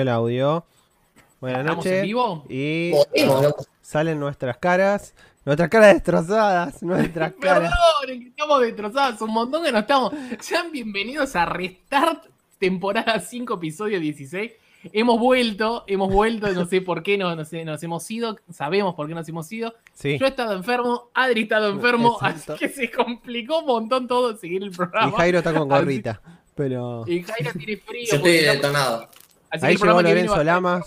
el audio. Buenas ¿Estamos en noches. vivo? Y Podemos, salen nuestras caras. Nuestras caras destrozadas. Nuestras caras. Perdonen, que estamos destrozados. Un montón que no estamos. Sean bienvenidos a Restart, temporada 5, episodio 16. Hemos vuelto, hemos vuelto, no sé por qué no, no sé, nos hemos ido, sabemos por qué nos hemos ido. Sí. Yo he estado enfermo, Adri ha estado enfermo, Exacto. así que se complicó un montón todo seguir el Y programa. Jairo está con gorrita. Pero. Y Jairo tiene frío. yo estoy estamos- detonado. Así Ahí el llegó que a Lorenzo Lamas.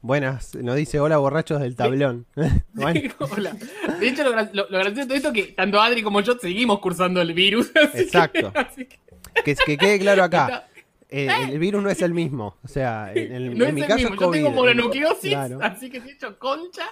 Buenas. Nos dice hola borrachos del tablón. Bueno, Hola. De hecho, lo, lo- lo gracioso de todo esto es que tanto Adri como yo seguimos cursando el virus. así que- Exacto. así que que, que quede claro acá. eh, el virus no es el mismo. O sea, en, el- no en es mi el caso mismo. es Yo COVID. tengo mononucleosis, Claro. así que he hecho concha.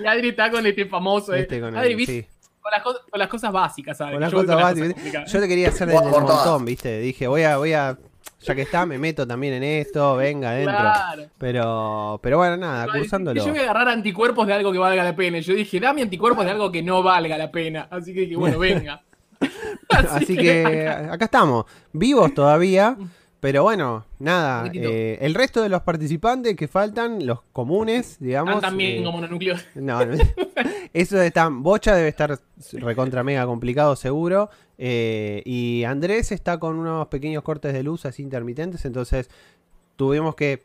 Y Adri está con este famoso. eh. Este con el- Adri, ¿viste? sí. con, las, co- con las cosas básicas, Adri. Con las Yo cosas básicas. Yo te quería hacer desde el montón, ¿viste? Dije, voy a, voy a, ya que está, me meto también en esto, venga adentro. Claro. Pero, pero bueno, nada, Yo cursándolo. voy a agarrar anticuerpos de algo que valga la pena. Yo dije, dame anticuerpos de algo que no valga la pena. Así que dije, bueno, venga. Así que acá estamos, vivos todavía. Pero bueno, nada, eh, el resto de los participantes que faltan, los comunes, digamos. Están también eh, como mononucleosis. No, no. eso está. Bocha debe estar recontra mega complicado, seguro. eh, y Andrés está con unos pequeños cortes de luz así intermitentes. Entonces tuvimos que.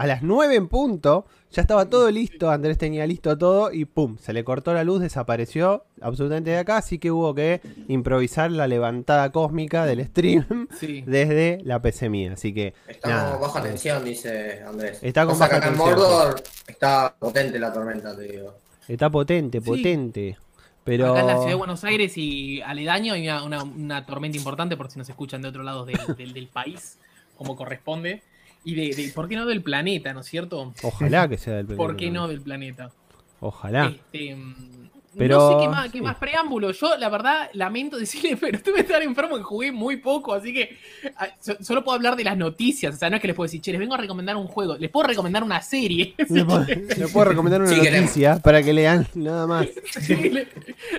A las 9 en punto, ya estaba todo listo. Andrés tenía listo todo y pum, se le cortó la luz, desapareció absolutamente de acá. Así que hubo que improvisar la levantada cósmica del stream Sí. desde la PC mía. Así que. Estamos nada, baja tensión, dice Andrés. Está con baja acá en tensión, Mordor está potente la tormenta, te digo. Está potente, Sí. potente. Pero. Acá en la ciudad de Buenos Aires y aledaño hay una, una- una tormenta importante por si nos escuchan de otro lado del, del- del país, como corresponde. Y de, de- ¿por qué no del planeta, no es cierto? Ojalá que sea del primer ¿Por qué no del planeta? Ojalá. Este, mm, Pero- No sé qué más, qué sí. más preámbulo. Yo, la verdad, lamento decirle, pero estuve tan enfermo que jugué muy poco, así que ah, so- solo puedo hablar de las noticias. O sea, no es que les puedo decir, che, les vengo a recomendar un juego. Les puedo recomendar una serie. Le puedo, recomendar una Sí, noticia para que lean nada más. Sí, le-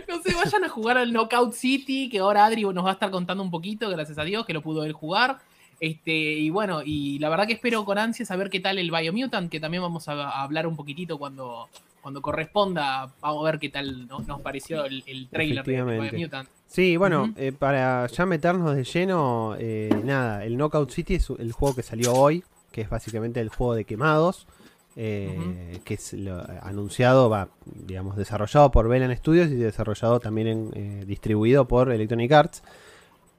no sé, vayan a jugar al Knockout City, que ahora Adri nos va a estar contando un poquito, gracias a Dios, que lo pudo él jugar. Este, y bueno, y la verdad que espero con ansias a ver qué tal el Biomutant, que también vamos a, a hablar un poquitito cuando, cuando corresponda. Vamos a ver qué tal no- nos pareció el, el trailer de. Biomutant. Sí, bueno, eh, para ya meternos de lleno, eh, nada, el Knockout City es el juego que salió hoy, que es básicamente el juego de quemados, eh, que es lo- anunciado, va, digamos, desarrollado por Velan Studios y desarrollado también en, eh, distribuido por Electronic Arts.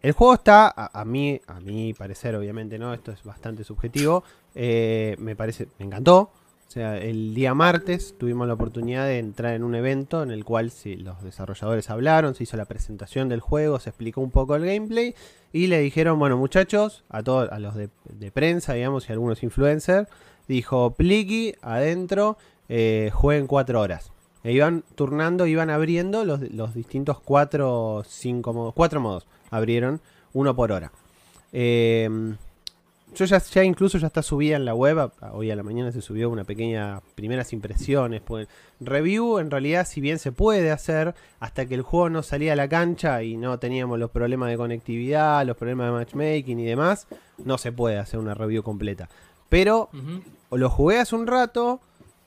El juego está, a, a mí, a mi parecer, obviamente, ¿no? Esto es bastante subjetivo. eh, me parece, me encantó. O sea, el día martes tuvimos la oportunidad de entrar en un evento en el cual sí, los desarrolladores hablaron, se hizo la presentación del juego, se explicó un poco el gameplay y le dijeron, bueno muchachos, a todos, a los de, prensa, digamos, y algunos influencers, dijo, pliqui, adentro, eh, jueguen cuatro horas. E iban turnando, iban abriendo los, los distintos cuatro, cinco modos, cuatro modos, abrieron uno por hora. Eh, yo ya, ya incluso ya está subida en la web, hoy a la mañana se subió una pequeña primeras impresiones. Pues, review en realidad si bien se puede hacer hasta que el juego no salía a la cancha y no teníamos los problemas de conectividad, los problemas de matchmaking y demás, no se puede hacer una review completa. Pero lo jugué hace un rato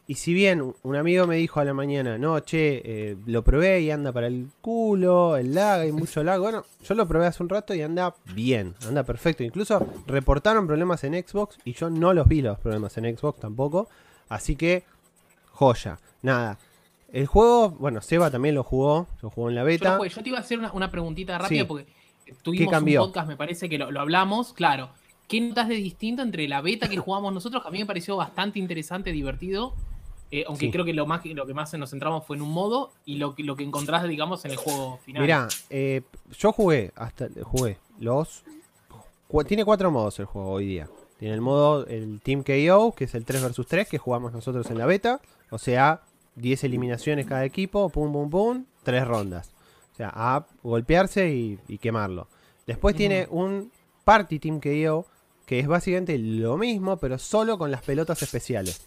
y si bien un- amigo me dijo a la mañana, no, che, eh, lo probé y anda para el culo, el lag, hay mucho lag. Bueno, yo lo probé hace un rato y anda bien, anda perfecto. Incluso reportaron problemas en Xbox y yo no los vi los problemas en Xbox tampoco. Así que, joya. Nada. El juego, bueno, Seba también lo jugó, lo jugó en la Yo, beta. jugué. Yo te iba a hacer una, una preguntita rápida Sí. porque tuvimos un podcast, me parece que lo, lo hablamos, claro. ¿Qué notas de distinto entre la beta que jugamos nosotros? Que a mí me pareció bastante interesante, divertido. Eh, aunque Sí. creo que lo más lo que más nos centramos fue en un modo y lo que lo que encontrás, digamos, en el juego final. Mirá, eh, yo jugué, hasta jugué los... Tiene cuatro modos el juego hoy día. Tiene el modo, el Team KO, que es el 3 vs 3, que jugamos nosotros en la beta. O sea, 10 eliminaciones cada equipo, pum, pum, pum, 3 rondas. O sea, a golpearse y, y quemarlo. Después tiene un Party Team KO, que es básicamente lo mismo, pero solo con las pelotas especiales.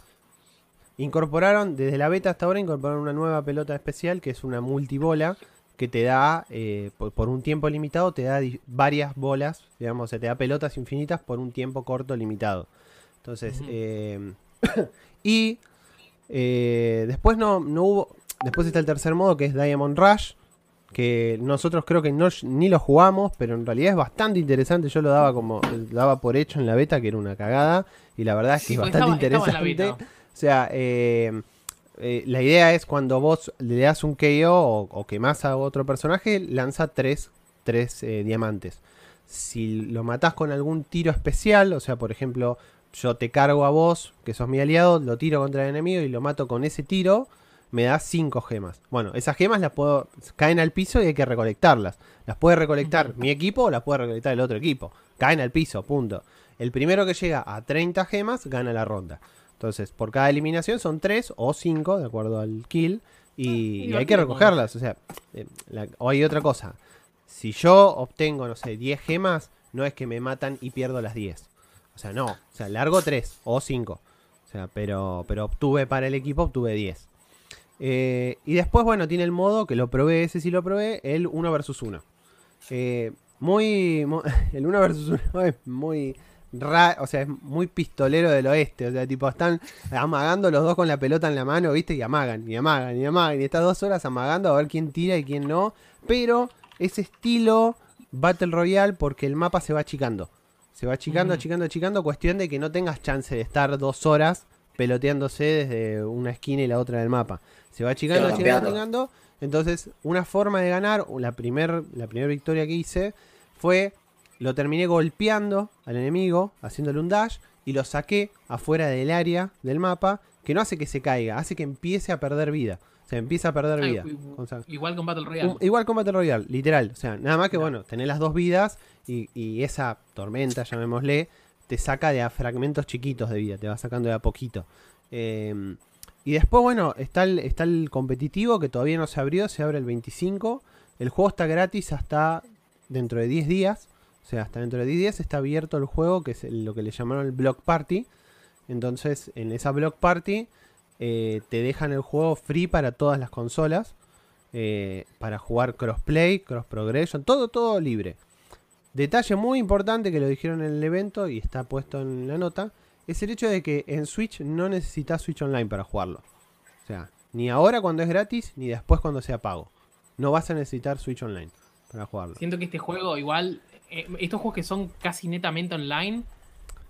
Incorporaron, desde la beta hasta ahora, incorporaron una nueva pelota especial, que es una multibola, que te da, eh, por, por un tiempo limitado, te da varias bolas, digamos, o sea, te da pelotas infinitas por un tiempo corto limitado. Entonces, Ujú. eh, y eh, después no, no hubo. Después está el tercer modo que es Diamond Rush. Que nosotros creo que no, ni lo jugamos, pero en realidad es bastante interesante. Yo lo daba como. Lo daba por hecho en la beta, que era una cagada. Y la verdad es que Sí, es bastante estaba- interesante. O sea, eh, eh, la idea es cuando vos le das un KO o, o quemás a otro personaje, lanza tres, tres, eh, diamantes. Si lo matás con algún tiro especial, o sea, por ejemplo, yo te cargo a vos, que sos mi aliado, lo tiro contra el enemigo y lo mato con ese tiro, me das cinco gemas. Bueno, esas gemas las puedo. caen al piso y hay que recolectarlas. Las puede recolectar mi equipo o las puede recolectar el otro equipo. Caen al piso, punto. El primero que llega a 30 gemas gana la ronda. Entonces, por cada eliminación son 3 o 5, de acuerdo al kill. Y, y hay que recogerlas. O sea, eh, la- o hay otra cosa. Si yo obtengo, no sé, 10 gemas, no es que me matan y pierdo las 10. O sea, no. O sea, largo 3 o 5. O sea, pero, pero obtuve para el equipo, obtuve 10. Eh, y después, bueno, tiene el modo que lo probé, ese sí lo probé, el 1 versus 1. Eh, muy, mu- El 1 versus 1 es muy. Ra- o sea, es muy pistolero del oeste. O sea, tipo, están amagando los dos con la pelota en la mano, ¿viste? Y amagan, y amagan, y amagan. Y estas dos horas amagando a ver quién tira y quién no. Pero es estilo Battle Royale porque el mapa se va achicando. Se va achicando, achicando, achicando. Cuestión de que no tengas chance de estar dos horas peloteándose desde una esquina y la otra del mapa. Se va achicando, achicando, achicando. Entonces, una forma de ganar, la primera la primer victoria que hice fue, lo terminé golpeando al enemigo, haciéndole un dash, y lo saqué afuera del área del mapa, que no hace que se caiga, hace que empiece a perder vida. O sea, empieza a perder Ah, vida. Igual con Battle Royale. igual con Battle Royale, literal. O sea, nada más que bueno, tener las dos vidas y, y esa tormenta, llamémosle, te saca de a fragmentos chiquitos de vida, te va sacando de a poquito. Eh, y después, bueno, está el, está el competitivo que todavía no se abrió, se abre el 25. El juego está gratis hasta dentro de 10 días. O sea, hasta dentro de 10 días está abierto el juego, que es lo que le llamaron el Block Party. Entonces, en esa Block Party eh, te dejan el juego free para todas las consolas. eh, para jugar crossplay, cross progression, todo, todo libre. Detalle muy importante que lo dijeron en el evento y está puesto en la nota, es el hecho de que en Switch no necesitas Switch Online para jugarlo. O sea, ni ahora cuando es gratis, ni después cuando sea pago. No vas a necesitar Switch Online para jugarlo. Siento que este juego, igual, eh, estos juegos que son casi netamente online,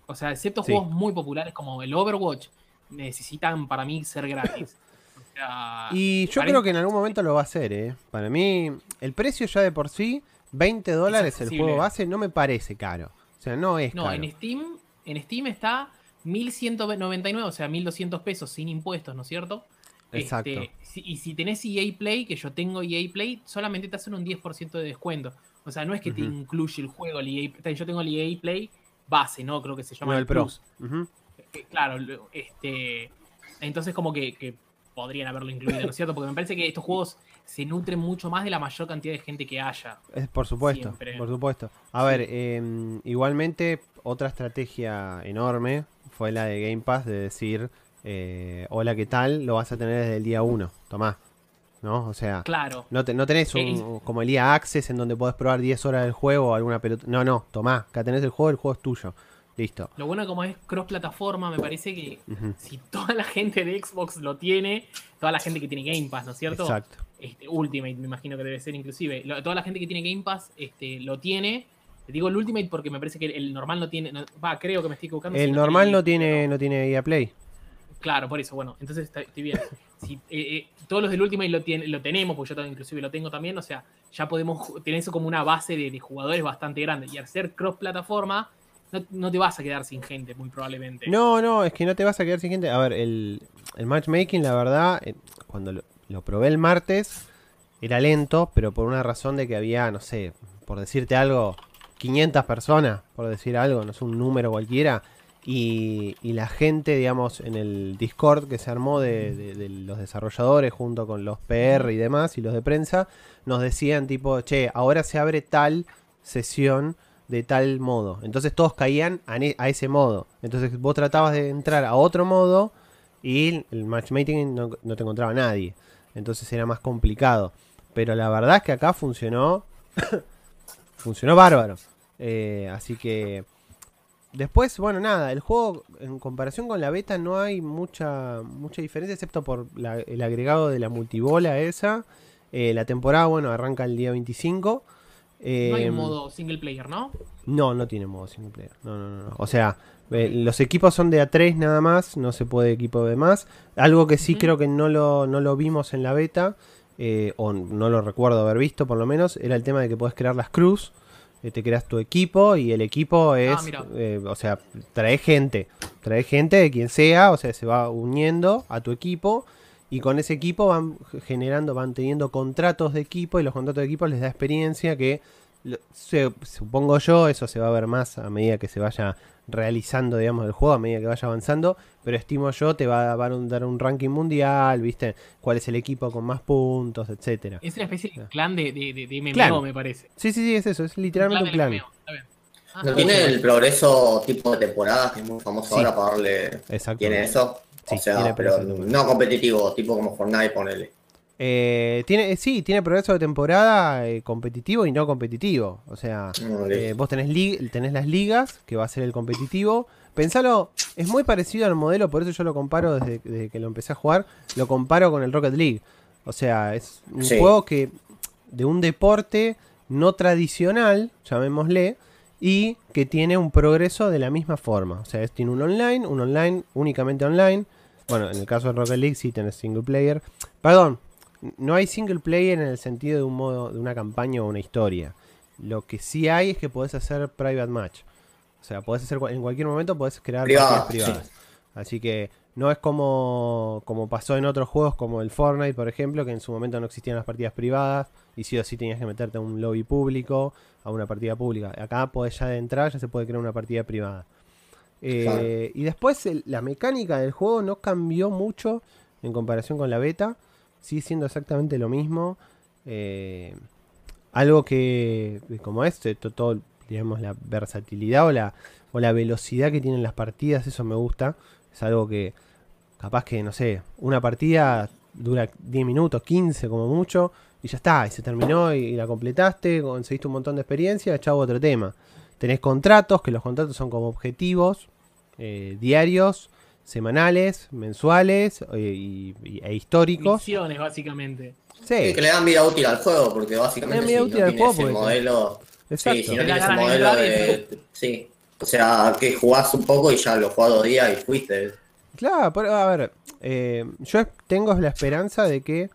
o sea, excepto Sí. juegos muy populares como el Overwatch, necesitan para mí ser gratis. O sea, Y yo creo que en algún momento lo va a hacer, ¿eh? Para mí, el precio ya de por sí, 20 dólares el juego base, no me parece caro. O sea, no es No, caro. en Steam, en Steam está 1199, o sea, 1200 pesos sin impuestos, ¿no es cierto? Exacto. Este, y si tenés EA Play, que yo tengo EA Play, solamente te hacen un 10% de descuento. O sea, no es que te incluye el juego, el EA, yo tengo el EA Play base, ¿no? Creo que se llama No, el el Pro. Plus. Eh, Claro, este. Entonces, como que, que podrían haberlo incluido, ¿no es cierto? Porque me parece que estos juegos se nutren mucho más de la mayor cantidad de gente que haya. Es por supuesto, Siempre. por supuesto. A ver, em, igualmente otra estrategia enorme fue la de Game Pass de decir, eh, hola, ¿qué tal? Lo vas a tener desde el día 1, tomá. ¿No? O sea, Claro. no, te- no tenés un, Eh, como el EA Access en donde podés probar 10 horas del juego o alguna pelota. No, no, tomá, acá tenés el juego, el juego es tuyo. Listo. Lo bueno como es cross plataforma, me parece que si toda la gente de Xbox lo tiene, toda la gente que tiene Game Pass, ¿no es cierto? Exacto. Este, Ultimate, me imagino que debe ser inclusive. Lo- toda la gente que tiene Game Pass este, lo tiene. Te digo el Ultimate porque me parece que el normal no tiene. no- Va, creo que me estoy equivocando. si El normal no tiene, no tiene EA Play. Claro, por eso, bueno, entonces estoy bien. Si, eh, eh, todos los del Ultimate lo, tiene- lo tenemos, porque yo también inclusive lo tengo también, o sea, ya podemos tener eso como una base de, jugadores bastante grande. Y al ser cross-plataforma, no, no te vas a quedar sin gente, muy probablemente. No, no, es que no te vas a quedar sin gente. A ver, el, el matchmaking, la verdad, eh, cuando lo, probé el martes, era lento, pero por una razón de que había, no sé, por decirte algo, 500 personas, por decir algo, no sé, un número cualquiera. Y, la gente, digamos, en el Discord que se armó de, los desarrolladores junto con los PR y demás y los de prensa, nos decían tipo, che, ahora se abre tal sesión de tal modo. Entonces todos caían a, ese modo. Entonces vos tratabas de entrar a otro modo y el matchmaking no, no te encontraba nadie. Entonces era más complicado. Pero la verdad es que acá funcionó. funcionó bárbaro. Eh, así que. Después, bueno, nada, el juego en comparación con la beta no hay mucha mucha diferencia, excepto por la- el agregado de la multibola esa. Eh, la temporada, bueno, arranca el día 25. no hay un modo single player, ¿no? No, no tiene modo single player. No, no, no. no. O sea, eh, los equipos son de A3 nada más, no se puede equipo de más. Algo que sí creo que no lo, no lo vimos en la beta, eh, o no lo recuerdo haber visto por lo menos, era el tema de que puedes crear las cruz. Eh, te creas tu equipo y el equipo es, mira. eh, o sea, trae gente, trae gente de quien sea, o sea, se va uniendo a tu equipo y con ese equipo van generando, van teniendo contratos de equipo y los contratos de equipo les da experiencia que se- supongo yo, eso se va a ver más a medida que se vaya realizando, digamos, el juego, a medida que vaya avanzando, pero estimo yo, te va a dar un, dar un ranking mundial, ¿viste? ¿Cuál es el equipo con más puntos, etcétera? Es una especie de clan de, de, de, de MMO, Clan. me parece. Sí, sí, sí, es eso, es literalmente un clan. MMO, está bien. Ah, ¿No está tiene el progreso tipo de temporada que es muy famoso Sí. ahora para darle. Exacto. ¿Tiene eso? Sí, o sea, tiene pero no competitivo, tipo como Fortnite, ponele. Eh, tiene, sí, tiene progreso de temporada eh, competitivo y no competitivo. O sea, eh, vos tenés, tenés las ligas, que va a ser el competitivo. Pensalo, es muy parecido al modelo, por eso yo lo comparo desde, desde que lo empecé a jugar. Lo comparo con el Rocket League. O sea, es un Sí. juego que de un deporte no tradicional, llamémosle, y que tiene un progreso de la misma forma. O sea, es- tiene un online, un online, únicamente online. Bueno, en el caso de Rocket League sí tenés single player. Perdón, no hay single player en el sentido de un modo, de una campaña o una historia. Lo que sí hay es que podés hacer private match. O sea, podés hacer en cualquier momento podés crear Privada, partidas privadas. Así que no es como, como pasó en otros juegos como el Fortnite, por ejemplo, que en su momento no existían las partidas privadas y sí o sí tenías que meterte a un lobby público, a una partida pública. Acá podés ya de entrar, ya se puede crear una partida privada. Eh, Claro. Y después el- la mecánica del juego no cambió mucho en comparación con la beta. Sigue siendo exactamente lo mismo. Eh, algo que, como este, to- todo, digamos, la versatilidad o la, o la velocidad que tienen las partidas, eso me gusta. Es algo que, capaz que, no sé, una partida dura 10 minutos, 15 como mucho, y ya está, y se terminó y, y la completaste, conseguiste un montón de experiencia, chavo otro tema. Tenés contratos, que los contratos son como objetivos eh, diarios, semanales, mensuales eh, y- y- e históricos. Misiones, básicamente. Sí, Que le dan vida útil al juego, porque básicamente Le dan vida si útil no al tiene juego porque- modelo. exacto. Sí, si no Te tiene la ese ganan en modelo el de. Sí. O sea, que jugás un poco y ya lo jugás dos días y fuiste. Claro, pero a ver, eh, yo tengo la esperanza de que,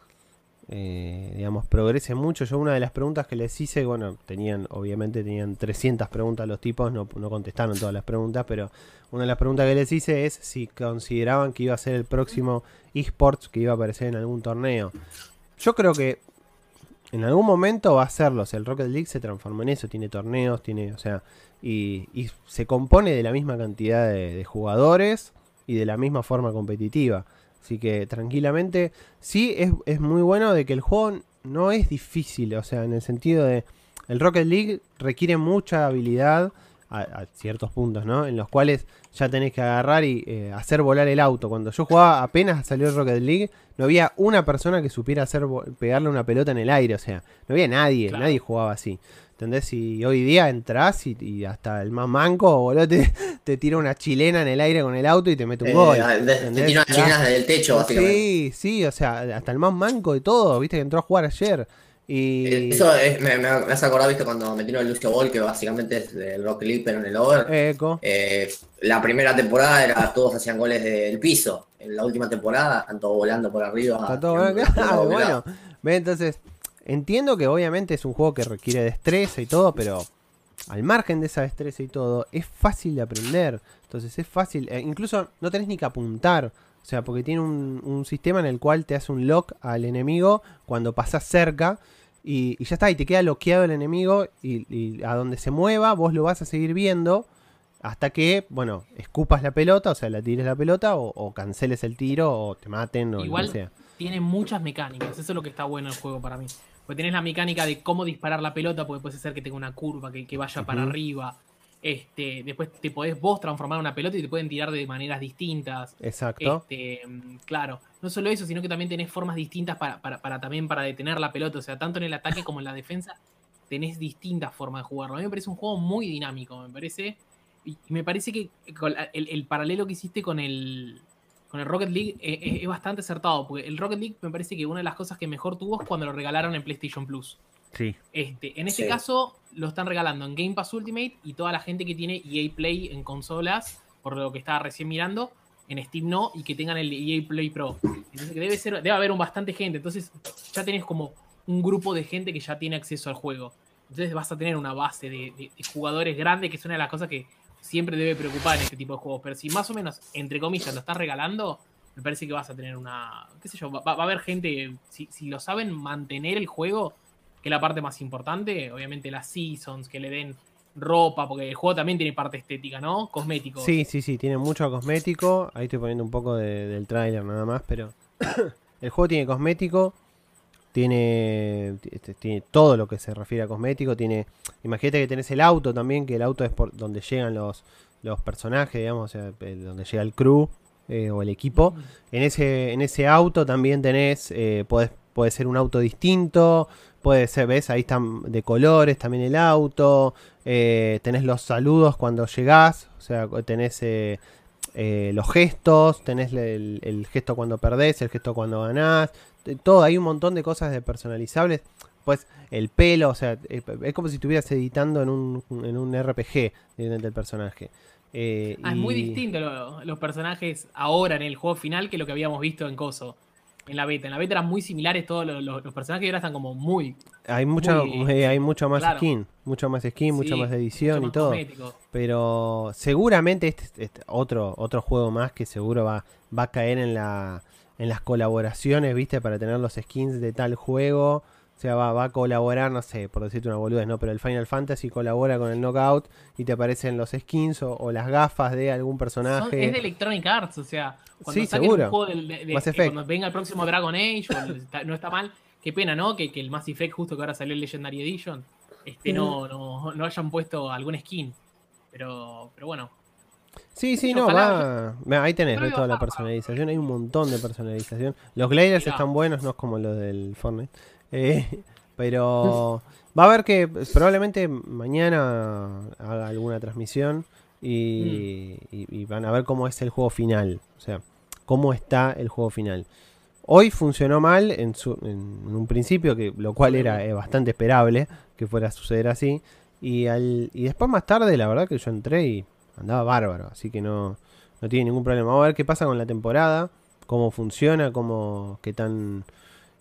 eh, digamos, progrese mucho. Yo una de las preguntas que les hice, bueno, tenían, obviamente tenían 300 preguntas los tipos, no, no contestaron todas las preguntas, pero una de las preguntas que les hice es si consideraban que iba a ser el próximo esports que iba a aparecer en algún torneo. Yo creo que en algún momento va a serlo. O sea, el Rocket League se transforma en eso, tiene torneos, tiene, o sea, y, y se compone de la misma cantidad de jugadores y de la misma forma competitiva. Así que tranquilamente, sí es, es muy bueno de que el juego no es difícil, o sea, en el sentido de el Rocket League requiere mucha habilidad a, a ciertos puntos, ¿no? En los cuales ya tenés que agarrar y eh, hacer volar el auto. Cuando yo jugaba, apenas salió el Rocket League, no había una persona que supiera hacer pegarle una pelota en el aire, o sea, no había nadie, Claro. nadie jugaba así. ¿Entendés? Y hoy día entras y, y hasta el más manco, boludo, te, te tira una chilena en el aire con el auto y te mete un Eh, gol. de- te ¿entendés? tiran Ya. chilenas del techo, básicamente. Sí, sí, o sea, hasta el más manco de todo, viste que entró a jugar ayer. Y Eh, Eso es- me, me, me hace acordar, viste, cuando metieron el Lucio Ball, que básicamente es el Rocket League, pero en el over. Eco. Eh, la primera temporada era todos hacían goles del piso. En la última temporada están todos volando por arriba. Está todo tirando bueno. entonces, entiendo que obviamente es un juego que requiere destreza y todo, pero al margen de esa destreza y todo, es fácil de aprender. Entonces es fácil, eh, incluso no tenés ni que apuntar. O sea, porque tiene un, un sistema en el cual te hace un lock al enemigo cuando pasas cerca. Y, y ya está, y te queda bloqueado el enemigo. Y, y a donde se mueva, vos lo vas a seguir viendo. Hasta que, bueno, escupas la pelota, o sea, la tires la pelota, o, o canceles el tiro, o te maten, o Igual lo que sea. tiene muchas mecánicas, eso es lo que está bueno el juego para mí. Porque tenés la mecánica de cómo disparar la pelota, porque puede ser que tenga una curva, que, que vaya para arriba. Este, después te podés vos transformar en una pelota y te pueden tirar de maneras distintas. Exacto. Este, mm, claro, no solo eso, sino que también tenés formas distintas para, para, para también para detener la pelota. O sea, tanto en el ataque como en la defensa tenés distintas formas de jugarlo. A mí me parece un juego muy dinámico, me parece. Y me parece que el, el paralelo que hiciste con el, con el Rocket League eh, eh, es, bastante acertado, porque el Rocket League me parece que una de las cosas que mejor tuvo es cuando lo regalaron en PlayStation Plus. Sí. Este, en este caso lo están regalando en Game Pass Ultimate y toda la gente que tiene EA Play en consolas, por lo que estaba recién mirando, en Steam no, y que tengan el EA Play Pro. Entonces que debe, ser, debe haber un bastante gente. Entonces ya tenés como un grupo de gente que ya tiene acceso al juego. Entonces vas a tener una base de, de jugadores grandes, que es una de las cosas que siempre debe preocupar en este tipo de juegos. Pero si más o menos, entre comillas, lo estás regalando, me parece que vas a tener una. qué sé yo, va, a haber gente. Si, lo saben mantener el juego, que es la parte más importante, obviamente las seasons, que le den ropa, porque el juego también tiene parte estética, ¿no? Cosmético. Sí, sí, sí, tiene mucho cosmético. Ahí estoy poniendo un poco del tráiler nada más, pero el juego tiene cosmético, tiene, este, tiene todo lo que se refiere a cosmético, tiene, imagínate que tenés el auto también, que el auto es por donde llegan los, los personajes, digamos, o sea, donde llega el crew eh, o el equipo. En ese, en ese auto también tenés, eh, puede ser un auto distinto, puede ser, ves, ahí están de colores también el auto, eh, tenés los saludos cuando llegás, o sea, tenés eh, los gestos, tenés el, el, gesto cuando perdés, el gesto cuando ganás, todo, hay un montón de cosas de personalizables. Pues el pelo, o sea, eh, es como si estuvieras editando en un, en un RPG del personaje. Eh, ah, Es muy distinto los personajes ahora en el juego final que lo que habíamos visto en Coso. En la beta. En la beta eran muy similares todos los, personajes y ahora están como muy. Hay mucho, eh, hay mucho más skin. Mucho más skin, mucha más edición y todo. Pero seguramente este, este, otro, otro juego más que seguro va, va a caer en la en las colaboraciones, ¿viste? Para tener los skins de tal juego. O sea, va, a colaborar, no sé, por decirte una boludez, ¿no? Pero el Final Fantasy colabora con el Knockout y te aparecen los skins o, las gafas de algún personaje. es de Electronic Arts, o sea, cuando sí, seguro. un juego de, cuando venga el próximo Dragon Age, no está mal. Qué pena, ¿no? Que, que, el Mass Effect, justo que ahora salió el Legendary Edition, este, no, no, no hayan puesto algún skin. Pero, pero bueno, Sí, sí, no, va. Ahí tenés toda la personalización. Hay un montón de personalización. Los gliders están buenos, no es como los del Fortnite. Eh, pero va a haber que probablemente mañana haga alguna transmisión mm. y, van a ver cómo es el juego final. O sea, cómo está el juego final. Hoy funcionó mal en, su, en un principio, que lo cual era eh, bastante esperable que fuera a suceder así. Y, al, y después más tarde, la verdad que yo entré y andaba bárbaro, así que no, no tiene ningún problema. Vamos a ver qué pasa con la temporada, cómo funciona, cómo, qué tan,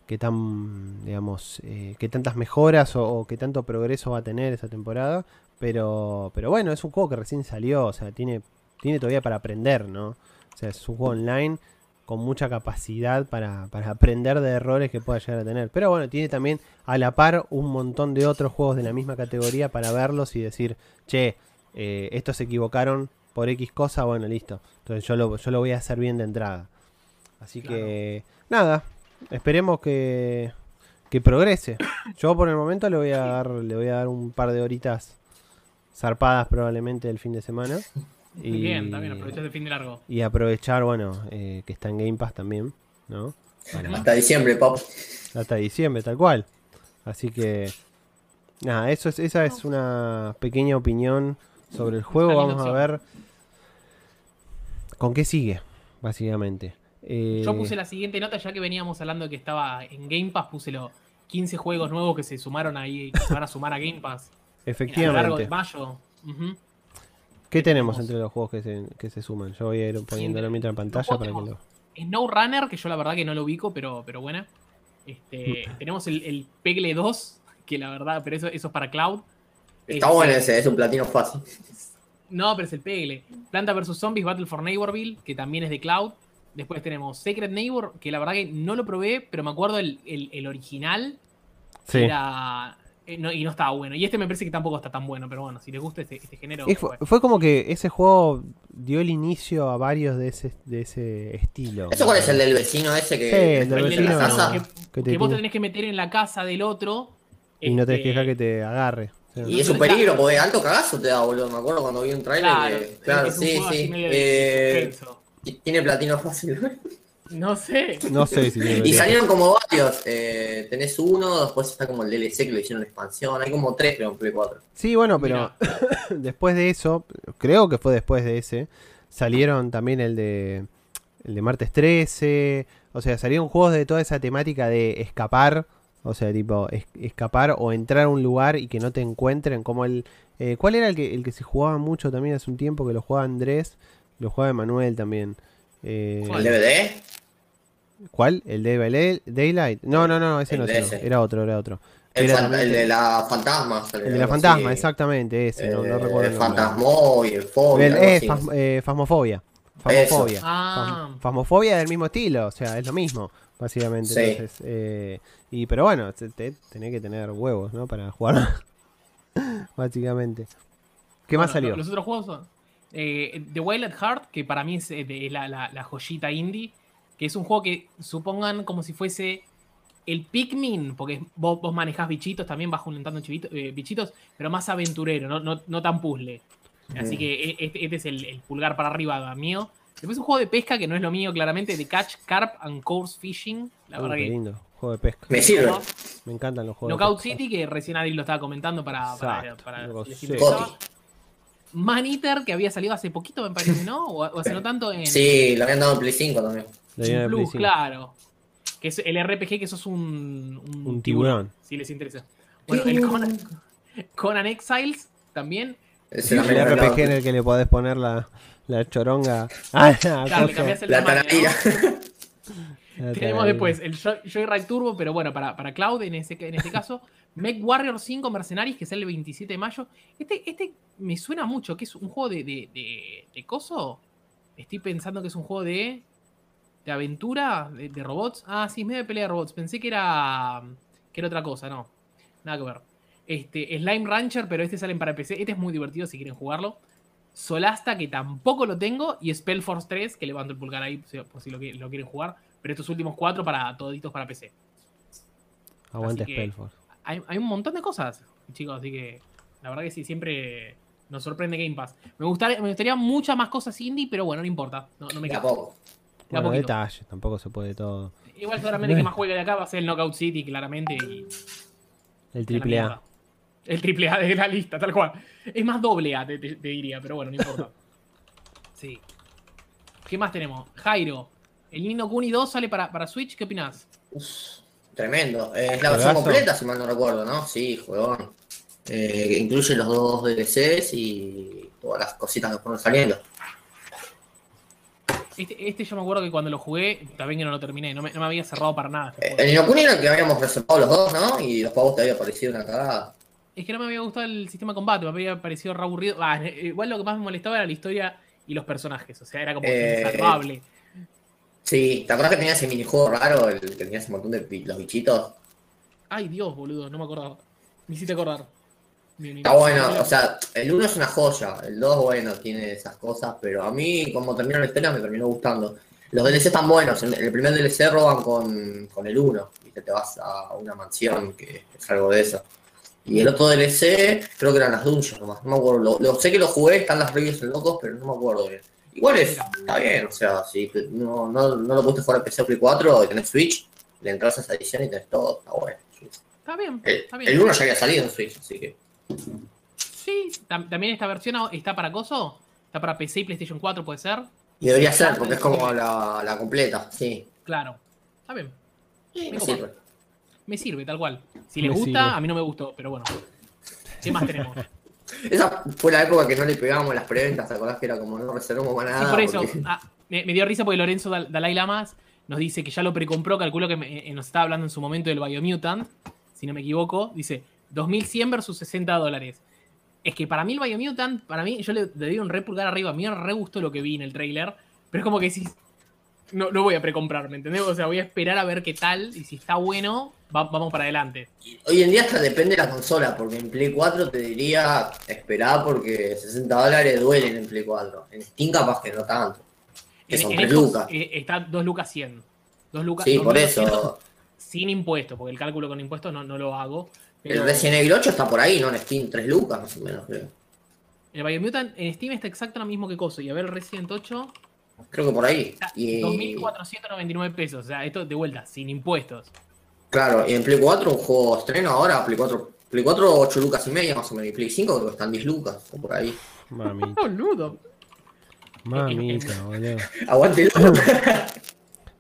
qué tan, digamos, eh, qué tantas mejoras o, qué tanto progreso va a tener esa temporada. Pero, pero bueno, es un juego que recién salió, o sea, tiene, tiene todavía para aprender, ¿no? O sea, es un juego online con mucha capacidad para, para, aprender de errores que pueda llegar a tener. Pero bueno, tiene también a la par un montón de otros juegos de la misma categoría para verlos y decir, che, eh, estos se equivocaron por X cosa, bueno, listo. Entonces yo lo, yo lo voy a hacer bien de entrada. Así que, nada, esperemos que, que progrese. Yo por el momento le voy a dar, le voy a dar un par de horitas zarpadas probablemente el fin de semana. Y, bien, también aprovechar el fin de largo. Y aprovechar, bueno, eh, que está en Game Pass también, ¿no? Hasta diciembre, pop. Hasta diciembre, tal cual. Así que, nada, eso es, esa es una pequeña opinión sobre el juego. Vamos a ver con qué sigue, básicamente. Eh, Yo puse la siguiente nota, ya que veníamos hablando de que estaba en Game Pass, puse los 15 juegos nuevos que se sumaron ahí, que se van a sumar a Game Pass. Efectivamente. A lo largo de mayo. ¿Qué tenemos entre los juegos que se, que se suman? Yo voy a ir poniéndolo mientras en pantalla para que lo. Snow Runner, que yo la verdad que no lo ubico, pero, pero buena. Este, tenemos el, el Pegle 2, que la verdad, pero eso, eso es para Cloud. Está bueno ese, es un platino fácil. No, pero es el pegle. Planta vs Zombies Battle for Neighborville, que también es de Cloud. Después tenemos Secret Neighbor, que la verdad que no lo probé, pero me acuerdo el, el, original. Sí. Era, eh, y no estaba bueno. Y este me parece que tampoco está tan bueno, pero bueno, si les gusta este, este género. Fue, como que ese juego dio el inicio a varios de ese, de ese estilo. ¿Eso cuál es el del vecino ese que, sí, el del vecino, que, vos te tenés que meter en la casa del otro. Y no tenés que dejar este, que te agarre. Y es un peligro, porque alto cagazo te da, boludo. Me acuerdo cuando vi un trailer. Claro, que, claro sí, sí. Eh, tiene platino fácil. No sé. No sé si Y salieron como varios. eh, tenés uno, después está como el DLC que lo hicieron en expansión. Hay como tres, creo, en Play 4. Sí, bueno, pero después de eso, creo que fue después de ese, salieron también el de el de martes 13, o sea, salieron juegos de toda esa temática de escapar, o sea, tipo es- escapar o entrar a un lugar y que no te encuentren, como el eh, ¿cuál era el que el que se jugaba mucho también hace un tiempo que lo jugaba Andrés, lo jugaba Emanuel también? Eh, ¿El DVD? ¿Cuál? ¿El de Daylight- Daylight? No, no, no, ese El no, ese era otro, era otro. El, Era fan- también- el de la fantasma. El de la fantasma, exactamente, ese, no, no recuerdo El el nombre. fantasmóvil, fobia. El- algo eh, eh, fasmofobia. Eso. Fasmofobia. Ah. Fasmofobia del mismo estilo, o sea, es lo mismo, básicamente. Sí. Entonces, eh, y pero bueno, te, te- tenés que tener huevos, ¿no? Para jugar. básicamente. ¿Qué más salió? lo- Los otros juegos son eh, The Wild at Heart, que para mí es eh, de- la, la- la joyita indie, que es un juego que supongan como si fuese el Pikmin, porque vos, vos manejás bichitos también, vas juntando chivito- eh, bichitos, pero más aventurero, no, no, no tan puzzle. Así que e- este, este es el, el pulgar para arriba mío. Después un juego de pesca que no es lo mío, claramente, de Catch, Carp and Course Fishing. La Uh, verdad qué que lindo, juego de pesca. Me sirve. Me encantan los juegos. de Knockout pesca. City, que recién Adri lo estaba comentando para, para, Exacto, para-. Coti. Man Eater, que había salido hace poquito, me parece, ¿no? O, o hace no tanto en, Sí, lo habían dado en Play 5 también. Lo en de Play Plus, 5. claro. Que es el RPG que sos un, un, Un tiburón. Si les interesa. Bueno, el Conan, Conan Exiles también. Ese El habían RPG en el que le podés poner la, la choronga. Ah, la Claro, le cosa. cambiás el La tamaño, Tenemos después el Joy- Joyride Turbo, pero bueno, para, para Cloud en, ese, en este caso. Mech Warrior 5 Mercenaries, que sale el 27 de mayo. Este, este me suena mucho, que es un juego de, de, de, de coso. Estoy pensando que es un juego de, de aventura, de, de robots. Ah, sí, es medio de pelea de robots. Pensé que era, que era otra cosa, no. Nada que ver. Este, Slime Rancher, pero este salen para PC. Este es muy divertido si quieren jugarlo. Solasta, que tampoco lo tengo. Y Spellforce 3, que levanto el pulgar ahí si- por si lo, qui- lo quieren jugar. Pero estos últimos cuatro para toditos para PC. Aguante Spellforce. Hay, hay un montón de cosas, chicos. Así que la verdad que sí, siempre nos sorprende Game Pass. Me gustaría, me gustaría muchas más cosas indie, pero bueno, no importa. No, no me De a quejo. poco. De a Bueno, detalles, tampoco se puede todo. Igual seguramente el que más juegue de acá va a ser el Knockout City, claramente. Y El triple. A. El triple A de la lista, tal cual. Es más doble A, te, te- te diría, pero bueno, no importa. Sí. ¿Qué más tenemos? Jairo. El Nino Kuni 2 sale para, para Switch, ¿qué opinás? Tremendo. Eh, es la versión completa, si mal no recuerdo, ¿no? Sí, juegón. Eh, incluye los dos DLCs y todas las cositas que fueron saliendo. Este, este yo me acuerdo que cuando lo jugué, también que no lo terminé, no me, no me había cerrado para nada. este Eh, el Inokuni era el que habíamos reservado los dos, ¿no? Y los pavos te había parecido una cagada. Es que no me había gustado el sistema de combate, me había parecido re aburrido. Ah, eh, igual lo que más me molestaba era la historia y los personajes, o sea, era como Eh, insalvable. Sí, ¿te acuerdas que tenía ese minijuego raro, el que tenía ese montón de los bichitos? Ay, Dios, boludo, no me acordaba. Me hiciste acordar. Está bueno, o sea, el 1 es una joya, el 2, bueno, tiene esas cosas, pero a mí, como terminó la historia, me terminó gustando. Los DLC están buenos, en el primer DLC roban con, con el 1, y te vas a una mansión, que es algo de eso. Y el otro DLC, creo que eran las dungeons nomás, no me acuerdo. Lo, lo- sé que lo jugué, están las reviews en locos, pero no me acuerdo bien. Igual es, está bien, o sea, si no, no, no lo pudiste jugar en PC o Play 4 y tenés Switch, le entras a esa edición y tenés todo, está bueno. Está bien, El, está bien. el 1 ya había salido en Switch, así que. Sí, tam- también esta versión está para coso. Está para PC y PlayStation 4, puede ser. Y debería ser, porque es como la, la completa, sí. Claro. Está bien. Me copa. sirve. Me sirve, tal cual. Si les gusta, sirve. a mí no me gustó, pero bueno. ¿Qué más tenemos? Esa fue la época que no le pegábamos las preventas, ¿te acordás que era como no reservamos para nada? Sí, por eso. porque- Ah, me, me dio risa porque Lorenzo Dal- Dalai Lamas nos dice que ya lo precompró, calculo que me- eh, nos estaba hablando en su momento del Biomutant, si no me equivoco. Dice 2100 versus 60 dólares. Es que para mí el Biomutant, para mí, yo le, le doy un re pulgar arriba. A mí me re gustó lo que vi en el trailer, pero es como que si. No, no voy a precomprar, ¿me entendés? O sea, voy a esperar a ver qué tal y si está bueno, va- vamos para adelante. Hoy en día hasta depende de la consola, porque en Play 4 te diría esperar porque 60 dólares duelen en Play 4. En Steam capaz que no tanto. Que En, son en 3 Xbox, lucas. eh, está 2 lucas 100. 2 lucas, Sí, dos por lucas eso. 100 sin impuestos, porque el cálculo con impuestos no, no lo hago. El pero- Resident Evil 8 está por ahí, ¿no? En Steam, 3 lucas más o menos, creo. El Biomutant en Steam está exacto lo mismo que Coso. Y a ver, el Resident 8. Creo que por ahí. Y, 2.499 pesos. O sea, esto de vuelta, sin impuestos. claro, y en Play 4 un juego estreno ahora, Play 4, Play 4 8 lucas y media más o menos, y Play 5 creo que están 10 lucas, o por ahí. Mamita, Boludo. mamita, boludo. Aguante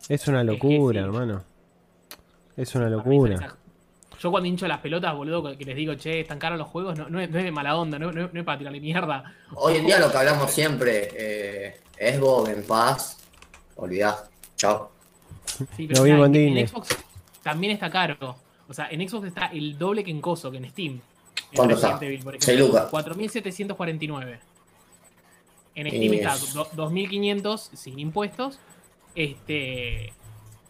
Es una que locura, sí. hermano. Es una locura. Yo cuando hincho las pelotas, boludo, que les digo, che, están caros los juegos, no, no, es, no es de mala onda, no, no- no es para tirarle mierda. Hoy en día lo que hablamos siempre, eh, Xbox, en paz, olvidás. Chao. Sí, mismo mirá, en en. Xbox también está caro. O sea, en Xbox está el doble que en Coso, que en Steam. En ¿Cuánto Resident está? Evil, por Seis ejemplo. lucas. 4.749. En Steam está do- 2.500 sin impuestos. Este.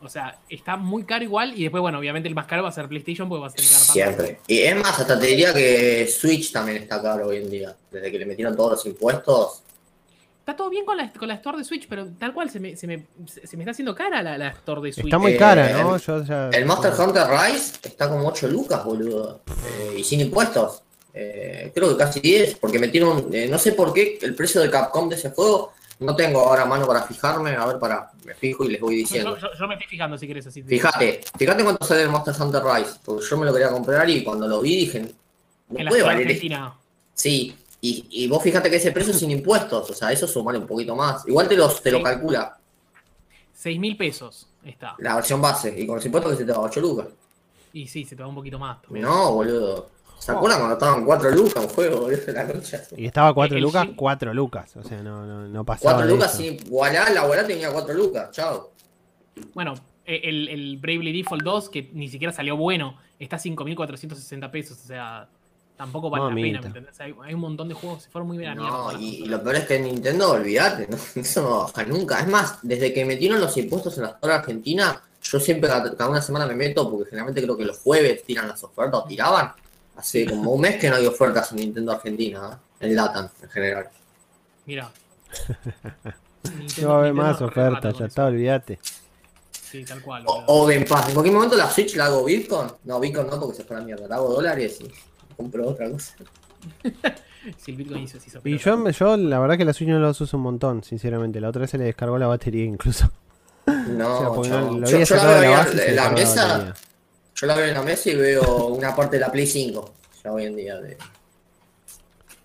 O sea, está muy caro igual. Y después, bueno, obviamente el más caro va a ser PlayStation porque va a ser. Siempre. Y es más, hasta te diría que Switch también está caro hoy en día. Desde que le metieron todos los impuestos. Está todo bien con la, con la Store de Switch, pero tal cual se me, se me, se me está haciendo cara la, la Store de Switch. Está muy Eh, cara, ¿no? el- Yo ya- El Monster Hunter Rise está como 8 lucas, boludo. Eh, y sin impuestos. Eh, creo que casi 10, porque metieron, eh, no sé por qué, el precio de Capcom de ese juego. No tengo ahora mano para fijarme, a ver, para, me fijo y les voy diciendo. yo- yo me estoy fijando si quieres así. Fíjate, fíjate cuánto sale el Monster Hunter Rise, porque yo me lo quería comprar y cuando lo vi dije, no En puede valer. Argentina. Sí, y, y vos fíjate que ese precio es sin impuestos, o sea, eso sumale un poquito más. Igual te, los, te lo calcula 6 mil pesos está. la versión base, y con los impuestos que se te va 8 lucas. Y sí, se te va un poquito más. No, boludo. ¿Se acuerdan cuando estaban 4 lucas un juego, boludo? La concha. Y estaba 4 El lucas, Shin- 4 lucas. O sea, no, no, no pasaba. 4 de lucas sin Wallah, la Wallah tenía 4 lucas, chao. Bueno, eh, el, el Bravely Default 2, que ni siquiera salió bueno, está a 5.460 pesos. O sea, tampoco vale la pena, ¿me entendés? Hay, hay un montón de juegos que se fueron muy bien a la mierda. No, y, lo peor es que en Nintendo, olvídate, ¿no? eso no baja nunca. Es más, desde que metieron los impuestos en la Store Argentina, yo siempre cada, cada una semana me meto, porque generalmente creo que los jueves tiran las ofertas o tiraban. Hace como un mes que no hay ofertas en Nintendo Argentina, ¿eh? en Latam en general. Mira. No va a haber Nintendo más ofertas, ya está, olvídate. Sí, tal cual. O, o Game Pass. En cualquier momento la Switch la hago Bitcoin. No, Bitcoin no, porque se fue a la mierda. La hago dólares y compro otra cosa. Sí, el Bitcoin hizo, se hizo Y yo, yo, la verdad que la Switch no la uso un montón, sinceramente. La otra vez se le descargó la batería incluso. No, O sea, no- yo, yo la sacado de veo la la la mesa. Yo la veo en la mesa y veo una parte de la Play 5. Ya hoy en día. De...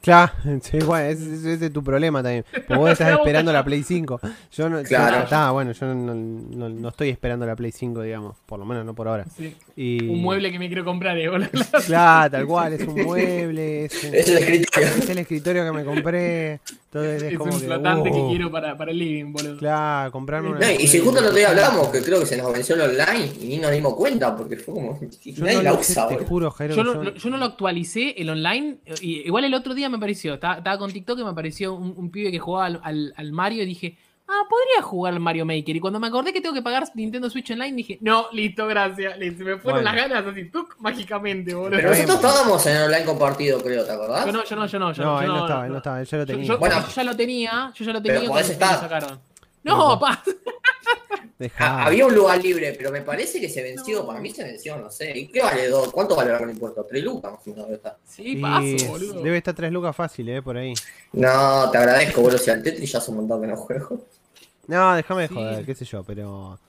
Claro, sí, bueno, ese, ese- ese es tu problema también. Porque vos estás esperando la Play 5. Yo no, yo- Claro. está, bueno, yo no, no- no estoy esperando la Play 5, digamos. Por lo menos no por ahora. Sí. Y... Un mueble que me quiero comprar, eh. Claro, tal cual, es un mueble, es, un- Es el escritorio. es el escritorio que me compré. Entonces es, Es como un que. flotante que uh, quiero para, para el living, boludo. Claro, comprarme una. No, y si justo el otro día hablamos, que creo que se nos venció el online y ni nos dimos cuenta, porque fue como. Yo nadie no la usa, te juro, Jairo. Yo no, lo- yo no lo actualicé el online. y igual el otro día me apareció. Estaba, estaba con TikTok y me apareció un, un pibe que jugaba al, al- al Mario y dije, ah, podría jugar al Mario Maker. Y cuando me acordé que tengo que pagar Nintendo Switch Online, dije, no, listo, gracias. Listo, Se me fueron Bueno. las ganas así, tuc, mágicamente, boludo. Pero nosotros estábamos en el online compartido, creo, ¿te acordás? Yo no, yo no, yo no. Yo No, él no estaba, él no estaba, él ya lo Yo, tenía. yo- Bueno, yo ya lo tenía, yo ya lo pero tenía podés cuando lo estar. sacaron. No, pa. Dejá. Ah, había un lugar libre, pero me parece que se venció. Para mí se venció, no sé. ¿Y qué vale? dos? ¿Cuánto vale con impuestos? ¿Tres lucas? más o menos debe estar. Sí, paso, boludo. debe estar 3 lucas fácil, eh, por ahí. No, te agradezco, boludo. Si al Tetris ya hace un montón que no juego. No, déjame de Sí. joder, qué sé yo, pero.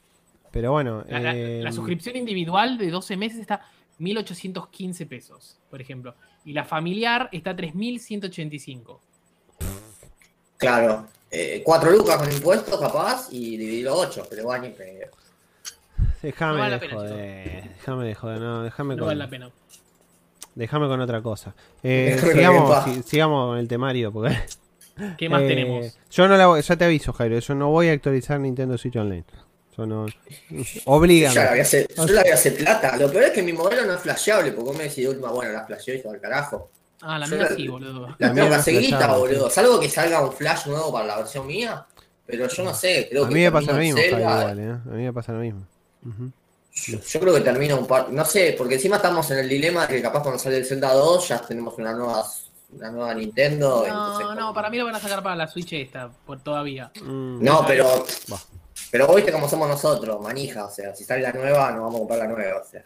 Pero bueno. La, la- eh, la suscripción individual de 12 meses está 1.815 pesos, por ejemplo. Y la familiar está 3.185. Claro. Eh, cuatro lucas con impuestos, capaz, y dividirlo ocho, pero bueno, ni pedo. Déjame no vale la de pena, joder. Déjame de joder, no, déjame No con. vale la pena. Déjame con otra cosa. Eh, sigamos, si- sigamos con el temario, porque. ¿Qué más eh, tenemos? Yo no la voy, ya te aviso, Jairo, yo no voy a actualizar Nintendo Switch Online. Yo no. Oblígame. Yo la voy a hacer, yo la voy a hacer plata. Lo peor es que mi modelo no es flasheable, porque vos me decís de última, bueno, la flasheó y todo el carajo. Ah, la yo mía la- sí, boludo. La mía tengo que boludo. Salvo que salga un flash nuevo para la versión mía, pero yo no sé, creo A que mí me pasa lo termino mismo, Zelda. igual, eh. A mí me pasa lo mismo. Ujú. Yo, yo creo que termina un par, no sé, porque encima estamos en el dilema de que capaz cuando sale el Zelda 2 ya tenemos una nueva, una nueva Nintendo. entonces No, no, para mí lo van a sacar para la Switch esta, por todavía. Mm. No, pero. Va. Pero vos viste cómo somos nosotros, manija. O sea, si sale la nueva, no vamos a comprar la nueva. O sea.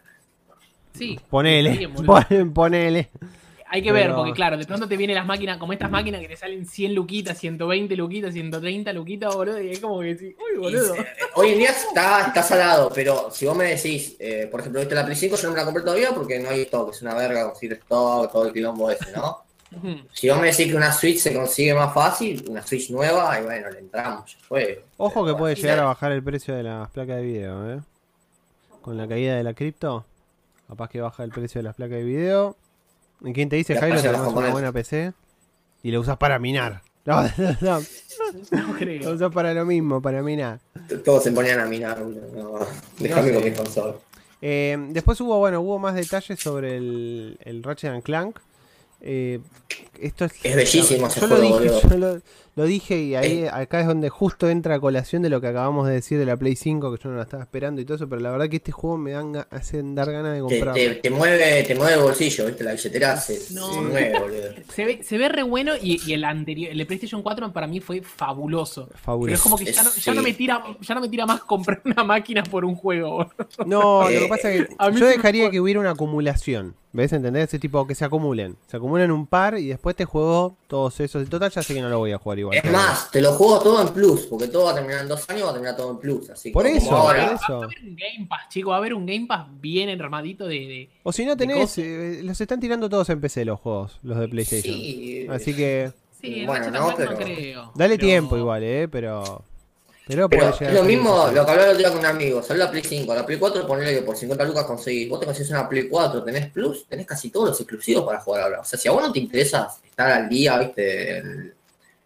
Sí. Ponele, Está bien, boludo. pon- ponele. Hay que ver, porque claro, de pronto te vienen las máquinas, como estas máquinas que te salen 100 luquitas, 120 luquitas, 130 luquitas, boludo, y es como que sí, uy, boludo. Y, Hoy en día está, está salado, pero si vos me decís, eh, por ejemplo, viste la Play 5, yo no me la compré todavía porque no hay stock, es una verga conseguir stock, todo el quilombo ese, ¿no? Si vos me decís que una Switch se consigue más fácil, una Switch nueva, y bueno, le entramos, ya fue. Ojo que puede llegar a bajar el precio de las placas de video, ¿eh? Con la caída de la cripto, capaz que baja el precio de las placas de video. ¿Y quién te dice, Jairo, tenemos una buena PC? Y la usas para minar. No, no, no, No la creo. usas para lo mismo, para minar. Todos se ponían a minar, no, déjame sé. con mi consola. Eh, después hubo, bueno, hubo más detalles sobre el, el Ratchet and Clank. Eh, esto es, Es bellísimo ese yo lo juego, dije, boludo. yo lo, lo dije y ahí acá es donde justo entra a colación de lo que acabamos de decir de la Play 5, que yo no la estaba esperando y todo eso, pero la verdad que este juego me dan hacen dar ganas de Te, comprarlo. te, te mueve, te mueve el bolsillo, ¿viste? La billetera se, No. se mueve, boludo. Se ve, se ve re bueno y, y el anterior, el de PlayStation 4 para mí fue fabuloso. Pero es Fabuloso. como que ya no, ya no sí. me tira, ya no me tira más comprar una máquina por un juego. No, lo que Eh, pasa es que a mí yo dejaría que hubiera una acumulación. ¿Ves? ¿Entendés? Ese tipo que se acumulen. Se acumulen un par y después te juego todos esos. En total ya sé que no lo voy a jugar igual. Es más, te lo juego todo en plus, porque todo va a terminar en dos años, va a terminar todo en plus. Así que Por como eso, por ahora, eso. Va a haber un Game Pass, chicos, va a haber un Game Pass bien armadito de. de- O si no tenés, eh, los están tirando todos en PC los juegos, los de PlayStation. Sí, Así que Sí, el Bueno, no, Clank no pero- creo. dale pero- tiempo igual, eh, pero pero, Pero es lo mismo lo que hablaba el otro día con un amigo. Salió la Play 5, la Play 4 ponele que por 50 lucas conseguís. Vos te consigues una Play 4, tenés Plus, tenés casi todos los exclusivos para jugar ahora. O sea, si a vos no te interesa estar al día, viste, el-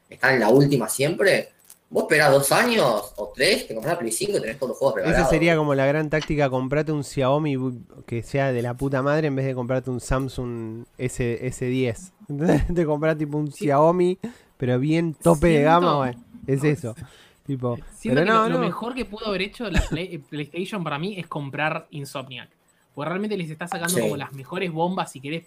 estar en la última siempre, vos esperás dos años o tres, te compras la Play 5 y tenés todos los juegos regalados. Esa sería como la gran táctica, comprate un Xiaomi que sea de la puta madre en vez de comprarte un Samsung S, S10. ¿Entendés? Te compras tipo un Xiaomi, pero bien tope de gama, es eso. Tipo, Siento pero que no, lo, lo no. mejor que pudo haber hecho la Play- eh, PlayStation para mí es comprar Insomniac. Porque realmente les está sacando Sí. como las mejores bombas, si querés,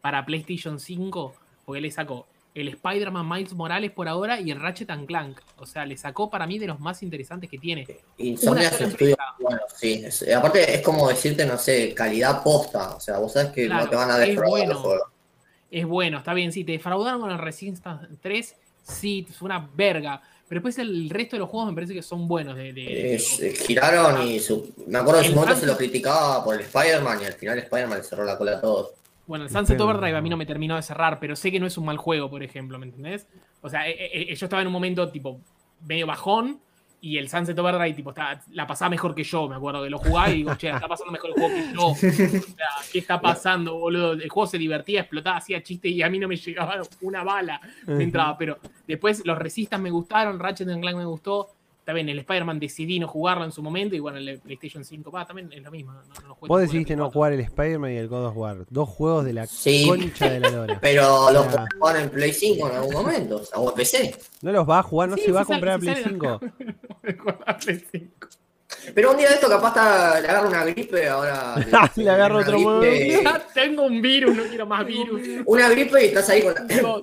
para PlayStation 5. Porque le sacó el Spider-Man Miles Morales por ahora y el Ratchet and Clank. O sea, le sacó para mí de los más interesantes que tiene. Es empresa. bueno, sí. es- aparte es como decirte, no sé, calidad posta. O sea, vos sabes que Claro, no te van a es defraudar bueno. los juegos. Es bueno, está bien, sí, te defraudaron con el Resistance 3, sí, fue una verga. Pero después el resto de los juegos me parece que son buenos. De, de- Es- eh, giraron y su- me acuerdo El su momento se lo criticaba por el Spider-Man y al final Spider-Man le cerró la cola a todos. Bueno, el Sunset Pero- Overdrive a mí no me terminó de cerrar, pero sé que no es un mal juego, por ejemplo, ¿me entendés? O sea, eh, eh, yo estaba en un momento tipo medio bajón y el Sunset Overdrive tipo estaba- la pasaba mejor que yo, me acuerdo que lo jugaba y digo, che, está pasando mejor el juego que yo. O sea, ¿qué está pasando, boludo? El juego se divertía, explotaba, hacía chiste y a mí no me llegaba una bala, me entraba, pero después los Resistas me gustaron, Ratchet Clank me gustó. También el Spider-Man decidí no jugarlo en su momento y bueno, el PlayStation 5 va, también es lo mismo. No, Vos decidiste no Play 4. jugar el Spider-Man y el God of War. Dos juegos de la Sí. concha de la lora. Pero los Ah. podés jugar en Play 5 en algún momento, o sea, o en PC. No los va a jugar, no Sí, se va a sale- comprar Play sale- 5. Con la Play 5. Pero un día de esto capaz está- le agarra una gripe, ahora... Le agarra una otro gripe, Ya tengo un virus, no quiero más virus. Una gripe y estás ahí con la.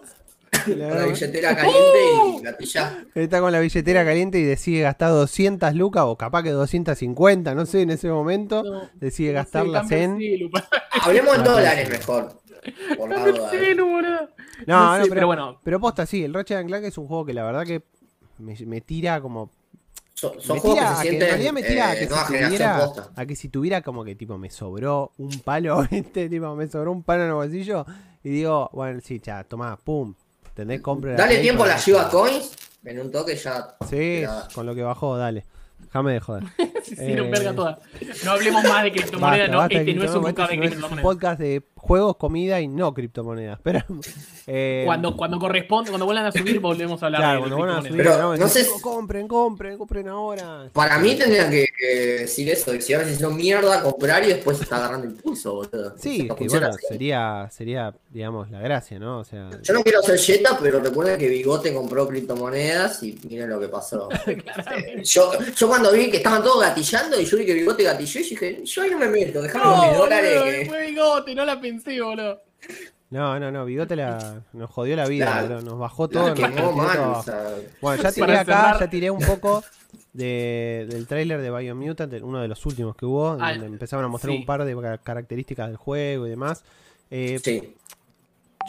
Con la billetera caliente y gatillás. Está con la billetera caliente y decide gastar 200 lucas o capaz que 250, no sé, en ese momento. No, Decide gastarlas en... para- Hablemos en dólares mejor. Por la duda. eh. No, No no, sé, pero, pero bueno. pero posta, sí, el Ratchet and Clank es un juego que la verdad que me, me tira como... Son, son me juegos tira que se a que, en sienten realidad me tira a eh, que, si tuviera, a que si tuviera como que tipo me sobró un palo, este tipo me sobró un palo en el bolsillo y digo, bueno, sí, ya, tomá, pum, ¿entendés? Compro la Dale Play tiempo a para- la Shiba Coins, en un toque ya... Sí, ya- con lo que bajó, dale. Déjame de joder. Se hicieron Eh, verga todas. No hablemos más de criptomonedas, no, este no es un criptomonedas, podcast de este no es un criptomonedas. podcast de juegos, comida y no criptomonedas. Pero, eh, Cuando, cuando corresponde, cuando vuelvan a subir, volvemos a hablar claro, de cuando a criptomonedas. subir, Pero, no, sé si- compren, compren, compren ahora. Para mí tendrían que, que decir eso, y si ahora se hicieron mierda, comprar y después está agarrando impulso, boludo. Sí, que funciona bueno, así. sería, sería, digamos, la gracia, ¿no? O sea, Yo no quiero ser Jetta, pero recuerden que Bigote compró criptomonedas y miren lo que pasó. Yo, yo cuando vi que estaban todos gatillando y yo vi que Bigote gatilló y dije, yo ahí no me meto, dejame No, con mis boludo, dólares que... fue bigote, no la pensé, boludo. no, no, no, Bigote la, nos jodió la vida, boludo, nos bajó todo. Nos quemó todo Bueno, ya tiré Para acá, cerrar- ya tiré un poco de, del tráiler de Biomutant, uno de los últimos que hubo, Ah, donde empezaban a mostrar sí. un par de ca- características del juego y demás. Eh, sí.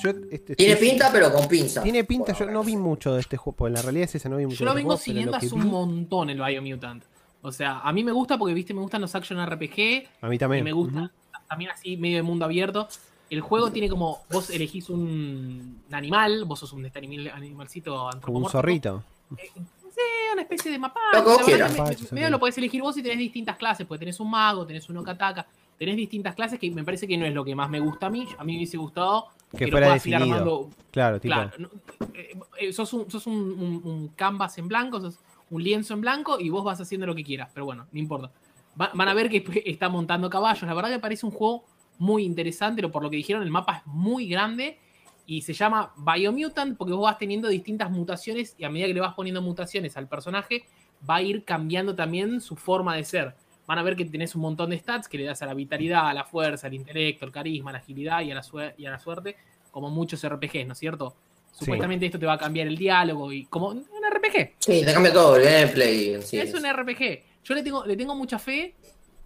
Yo, este, Tiene estoy- pinta, pero con pinza. Tiene pinta, yo no vi mucho de este juego, porque la realidad es esa, no vi mucho Yo lo de este vengo juego, siguiendo hace un vi, montón el Biomutant. O sea, a mí me gusta porque, viste, me gustan los action RPG. A mí Y también. me gusta. También así, medio de mundo abierto. El juego tiene como, vos elegís un animal, vos sos un este animal- animalcito Como un antropomórfico. zorrito. Eh, sí, una especie de mapa. Lo que vos quieras. Medio lo podés elegir vos y tenés distintas clases, porque tenés un mago, tenés un okataka, tenés distintas clases que me parece que no es lo que más me gusta a mí. A mí me hubiese gustado Que lo fuera definido. armando Claro, tipo. Claro, no, eh, eh, sos, un, sos un, un- un canvas en blanco, sos un lienzo en blanco y vos vas haciendo lo que quieras, pero bueno, no importa. Va- van a ver que está montando caballos. La verdad que parece un juego muy interesante, pero por lo que dijeron, el mapa es muy grande y se llama Biomutant porque vos vas teniendo distintas mutaciones y a medida que le vas poniendo mutaciones al personaje, va a ir cambiando también su forma de ser. Van a ver que tenés un montón de stats que le das a la vitalidad, a la fuerza, al intelecto, al carisma, a la agilidad y a la, y a la suerte, como muchos RPGs, ¿no es cierto? Supuestamente esto te va a cambiar el diálogo y como un RPG. Sí, te cambia todo el gameplay. sí. es un RPG. Yo le tengo, le tengo mucha fe,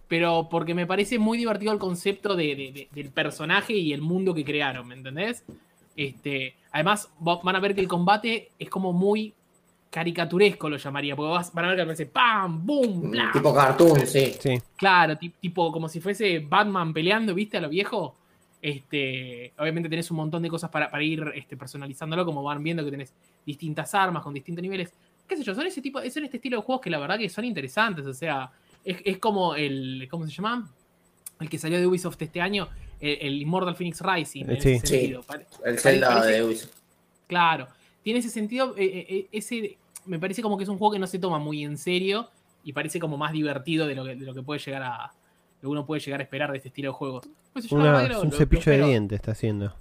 pero porque me parece muy divertido el concepto de- de- de- del personaje y el mundo que crearon, ¿me entendés? Este, además, va- van a ver que el combate es como muy caricaturesco, lo llamaría, porque vas- van a ver que aparece ¡pam! ¡boom! ¡bla! Tipo cartoon, sí. Sí. Claro, ti- tipo como si fuese Batman peleando, ¿viste? A lo viejo. Este, obviamente tenés un montón de cosas para, para ir este, personalizándolo, como van viendo que tenés distintas armas con distintos niveles. ¿Qué sé yo? Son ese tipo, son este estilo de juegos que la verdad que son interesantes. O sea, es, es como el. ¿Cómo se llama? El que salió de Ubisoft este año, el, el Immortal Phoenix Rising. En Sí. ese sentido. Pare- El Zelda parece- de Ubisoft. Claro, tiene ese sentido, eh, eh, eh, ese, me parece como que es un juego que no se toma muy en serio y parece como más divertido de lo que, de lo que puede llegar a, lo que uno puede llegar a esperar de este estilo de juegos. Pues yo Una- es lo- un lo- cepillo lo de dientes está haciendo.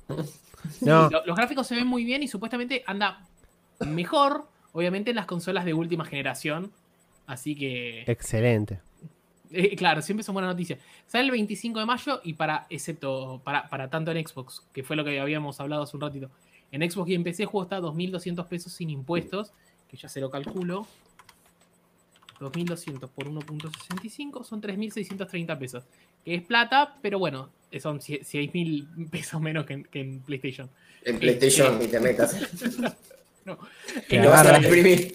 Sí, No, los gráficos se ven muy bien y supuestamente anda mejor, obviamente, en las consolas de última generación. Así que, excelente. eh, claro, siempre son buenas noticias. Sale el 25 de mayo y para, excepto, para, para tanto en Xbox, que fue lo que habíamos hablado hace un ratito. En Xbox y en PC el juego está a 2.200 pesos sin impuestos, que ya se lo calculo. 2.200 por 1.65 son 3.630 pesos. Que es plata, pero bueno, son 6.000 pesos menos que en, que en PlayStation. En PlayStation ni te metas. No. Lo vas a. Eh,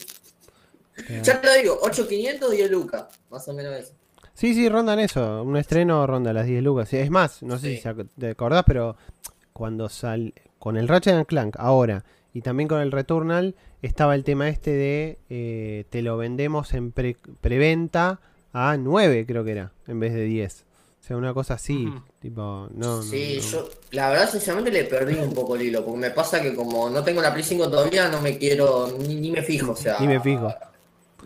Ya te lo digo, 8.500 10 lucas. Más o menos eso. Sí, sí, rondan eso. Un estreno ronda las 10 lucas. Es más, no sé Sí. si te acordás, pero cuando sal con el Ratchet and Clank ahora y también con el Returnal estaba el tema este de eh, te lo vendemos en pre- preventa a 9, creo que era, en vez de 10. Sea, una cosa así, tipo, no, Sí, no. yo la verdad sinceramente le perdí un poco el hilo, porque me pasa que como no tengo la Play 5 todavía, no me quiero, ni, ni me fijo, o sea... Ni me fijo.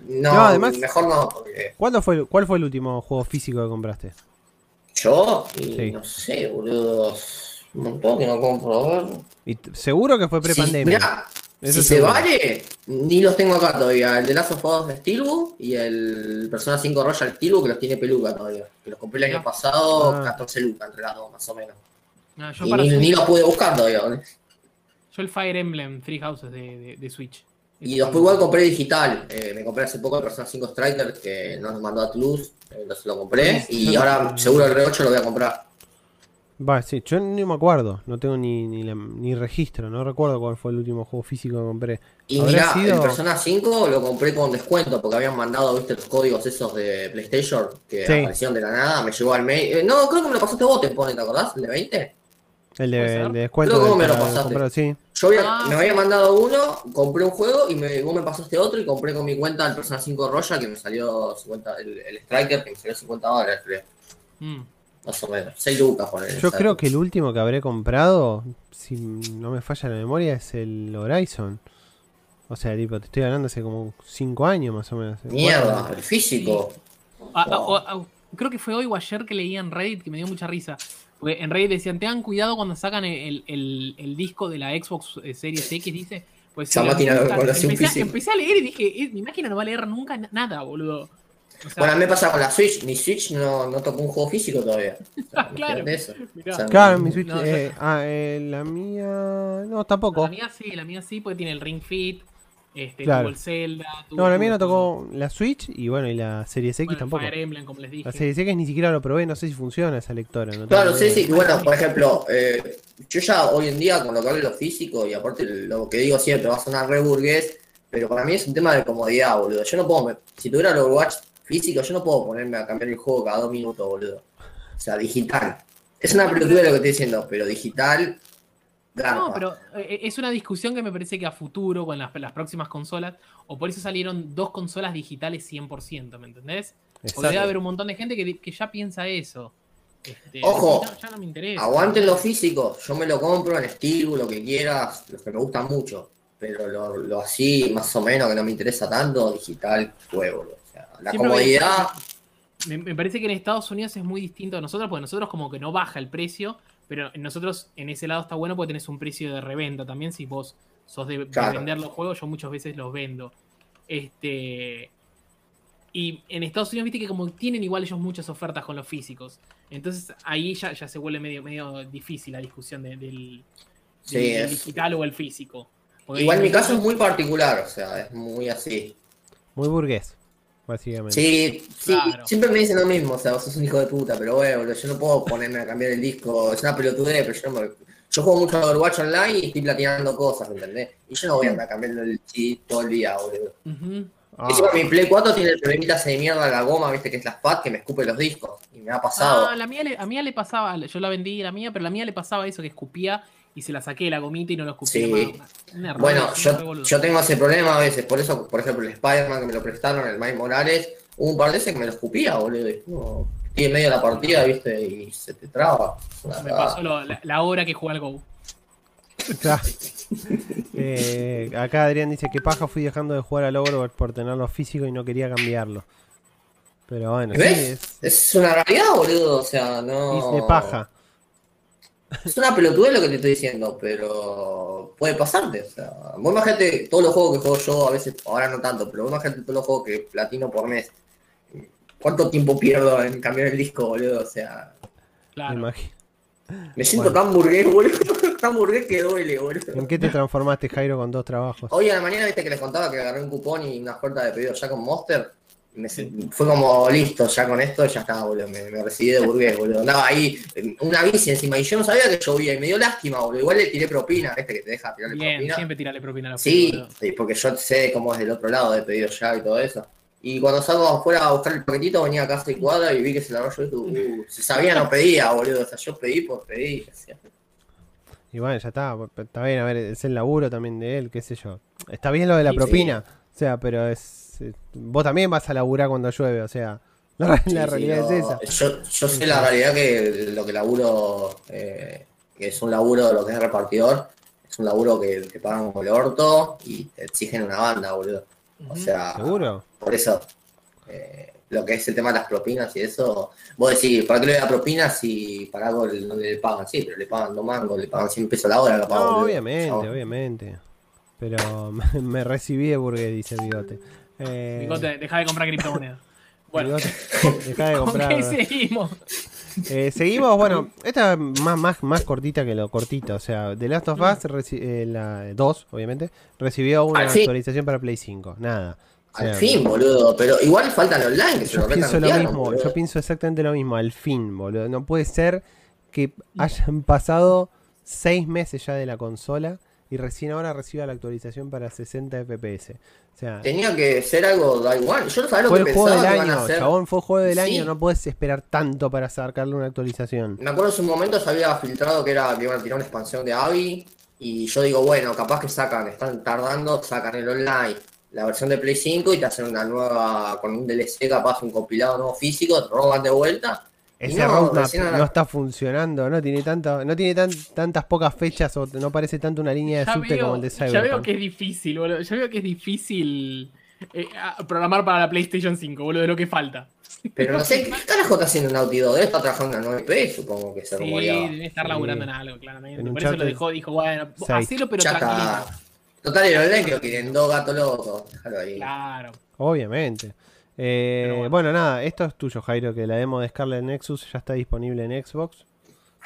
No, No, además- mejor no, porque ¿Cuándo fue, ¿Cuál fue el último juego físico que compraste? yo, y Sí. no sé, boludo, un montón que no compro. Y seguro que fue Sí, prepandemia. mirá, Eso si se vale, ni los tengo acá todavía, el de Last of Us de Steelbook y el Persona 5 Royal Steelbook que los tiene peluca todavía, que los compré el año Ah. pasado, Ah. 14 lucas entre las dos, más o menos. no, yo, Y para ni, Switch- ni los pude buscar todavía, yo el Fire Emblem Three Houses de, de- de Switch. Y después igual compré digital. Eh, me compré hace poco el Persona 5 Striker que nos mandó a Toulouse. eh, Entonces lo compré. Y ahora seguro el R8 lo voy a comprar. Va, sí, yo ni me acuerdo, no tengo ni, ni, la- ni registro, no recuerdo cuál fue el último juego físico que compré. Y ¿Habrá mira, sido- el Persona 5 lo compré con descuento porque habían mandado, viste, los códigos esos de PlayStation que Sí. aparecieron de la nada. Me llegó al mail. eh, no, creo que me lo pasaste vos, te pone, ¿te acordás? ¿El de 20? El de, descuento. Creo que vos me lo pasaste. comprar, sí. Yo había- Ah, me había mandado uno, compré un juego y me, vos me pasaste otro y compré con mi cuenta el Persona 5 Royal que me salió 50, el, el Striker que me salió 50 dólares, creo. Mm. Más o menos. 6 lucas por Yo creo que el último que habré comprado, si no me falla la memoria, es el Horizon. O sea, tipo, te estoy hablando hace como 5 años más o menos. Mierda, el físico. Creo que fue hoy o ayer que leí en Reddit que me dio mucha risa. Porque en Reddit decían, tengan cuidado cuando sacan el, el- el disco de la Xbox eh, Series X, dice. Pues Esa máquina un empecé, empecé a leer y dije, "Eh, mi máquina no va a leer nunca na- nada, boludo. O sea, Bueno, a mí me pasa con la Switch. Mi Switch no, no tocó un juego físico todavía. O sea, claro. imagínate eso. mirá. O sea, Claro, mi Switch. No, eh, ah, eh, la mía. No, tampoco. La mía sí, la mía sí, porque tiene el Ring Fit. Este, Claro. tuvo el Zelda. Tuvo, No, a mí tuvo no tocó la Switch y bueno, y la Series X Bueno, tampoco. Fire Emblem, como les dije. La Series X ni siquiera lo probé, no sé si funciona esa lectora. no Claro, sí, sí. y Bueno, por ejemplo, eh, yo ya hoy en día, con lo que hablo de lo físico, y aparte lo que digo siempre, va a sonar re burgués, pero para mí es un tema de comodidad, boludo. Yo no puedo, me- si tuviera el Overwatch físico, yo no puedo ponerme a cambiar el juego cada dos minutos, boludo. O sea, digital. Es una pelotudez lo que estoy diciendo, pero digital, garpa. No, pero eh, es una discusión que me parece que a futuro, con las, las próximas consolas, o por eso salieron dos consolas digitales 100%, ¿me entendés? Debe haber un montón de gente que, que ya piensa eso. Este, Ojo, ya, ya no me interesa. Aguanten lo físico, yo me lo compro en Steel, lo que quieras, los que me gustan mucho, pero lo, lo así, más o menos, que no me interesa tanto, digital, fue, boludo. O sea, la Siempre comodidad, Me, me parece que en Estados Unidos es muy distinto a nosotros, porque nosotros como que no baja el precio, pero en nosotros en ese lado está bueno porque tenés un precio de reventa también. Si vos sos de, vender los juegos, yo muchas veces los vendo. Este. Y en Estados Unidos, viste que como tienen igual ellos muchas ofertas con los físicos. Entonces ahí ya, ya se vuelve medio, medio difícil la discusión de- del, Sí, del- del es- digital o el físico. Porque igual mi caso es muy particular, o sea, es muy así. Muy burgués, básicamente. Sí, sí, Claro. siempre me dicen lo mismo, o sea, vos sos un hijo de puta, pero bueno, boludo, yo no puedo ponerme a cambiar el disco, es una pelotudez, pero yo no me... Yo juego mucho a Overwatch Online y estoy platinando cosas, ¿entendés? Y yo no voy a andar cambiando el chip todo el día, boludo. Ujú. Ah, Encima mi Play 4 tiene el problemita ese de mierda de la goma, viste, que es la FAT, que me escupe los discos. Y me ha pasado. Ah, la mía le, a mía le pasaba, yo la vendí la mía, pero la mía le pasaba eso que escupía y se la saqué de la gomita y no lo Sí. más. Error, Bueno, yo, yo tengo ese problema a veces, por eso, por ejemplo, el Spider-Man que me lo prestaron, el Miles Morales, hubo un par de veces que me lo escupía, boludo. Y no, estoy en medio de la partida, viste, y se te traba. Me pasó lo- la, la hora que jugué al Go. Eh, acá Adrián dice que paja fui dejando de jugar al Overwatch por tenerlo físico y no quería cambiarlo. Pero bueno, sí, ¿Ves? es, Es una realidad, boludo, o sea, no... es de paja. Es una pelotudez lo que te estoy diciendo, pero puede pasarte, o sea, vos imagínate todos los juegos que juego yo, a veces, ahora no tanto, pero vos imagínate todos los juegos que platino por mes. ¿Cuánto tiempo pierdo en cambiar el disco, boludo? O sea, Me Claro. me siento Bueno. tan burgués, boludo, tan burgués que duele, boludo. ¿En qué te transformaste, Jairo, con dos trabajos? Hoy a la mañana viste que les contaba que agarré un cupón y una oferta de pedido ya con Monster. Me fue como listo, ya con esto ya estaba, boludo. Me, me recibí de burgués, boludo. Andaba ahí, en una bici encima, y yo no sabía que llovía, y me dio lástima, boludo. Igual le tiré propina, este que te deja tirarle Bien, propina. siempre tirarle propina a los Sí, boludo. porque yo sé cómo es del otro lado de pedido ya y todo eso. Y cuando salgo afuera a buscar el paquetito, venía a casa y cuadra y vi que se la rollo y dije, uh, si sabía no pedía, boludo. O sea, yo pedí por pedir. o sea. Y bueno, ya está. Está bien, a ver, es el laburo también de él, qué sé yo. Está bien lo de la Sí, propina. O sea, pero es. Vos también vas a laburar cuando llueve, o sea. La, Sí, la sí, realidad no, es esa. Yo, yo sé la realidad que lo que laburo, eh, que es un laburo de lo que es repartidor, es un laburo que te pagan como el orto y te exigen una banda, boludo. O sea, ¿Seguro? por eso, eh, lo que es el tema de las propinas y eso, vos decís, ¿para qué le da propinas si para algo le- no le pagan? Sí, pero le pagan dos mangos, le pagan 100 pesos la hora, capaz, No, boludo. obviamente, obviamente. Pero me, me recibí de burgués, dice Bigote. Eh, Bigote, deja de comprar criptomonedas. Bueno, Bigote, dejá de ¿con qué seguimos? Eh, seguimos, bueno, esta es más, más, más cortita que lo cortito. O sea, The Last of Us, eh, la 2, obviamente, recibió una actualización para Play 5. Nada. O sea, Al fin, boludo, pero igual falta el online, que se Yo lo pienso lo mismo, boludo. yo pienso exactamente lo mismo, al fin, boludo. No puede ser que hayan pasado seis meses ya de la consola y recién ahora reciba la actualización para 60 FPS. O sea, Tenía que ser algo da igual. Yo no sabía lo fue que el juego del año, chabón, fue el juego del Sí. año, no puedes esperar tanto para sacarle una actualización. Me acuerdo en su momento se había filtrado que era que iban a tirar una expansión de Abby. Y yo digo, bueno, capaz que sacan, están tardando, sacan el online, la versión de Play 5 y te hacen una nueva, con un DLC, capaz un compilado nuevo físico, te roban de vuelta. Ese no, roadmap no está funcionando, no tiene tanto, no tiene tan, tantas pocas fechas o no parece tanto una línea de Ya subte como el de ya veo Cyberpunk. que es difícil, boludo. Ya veo que es difícil eh, programar para la PlayStation 5, boludo, de lo que falta. Pero no sé, ¿qué carajo está haciendo Naughty Dog? Debe estar trabajando en la 9P, supongo que se Sí, rumoreaba. debe estar Sí. laburando en algo, claramente. En Por eso lo dejó, dijo, bueno, seis. hacelo pero Ya tranquilo. está. Total, el online creo que quieren dos gatos locos. Déjalo ahí. Claro. Obviamente. Eh, bueno. bueno. nada, esto es tuyo, Jairo, que la demo de Scarlet Nexus ya está disponible en Xbox.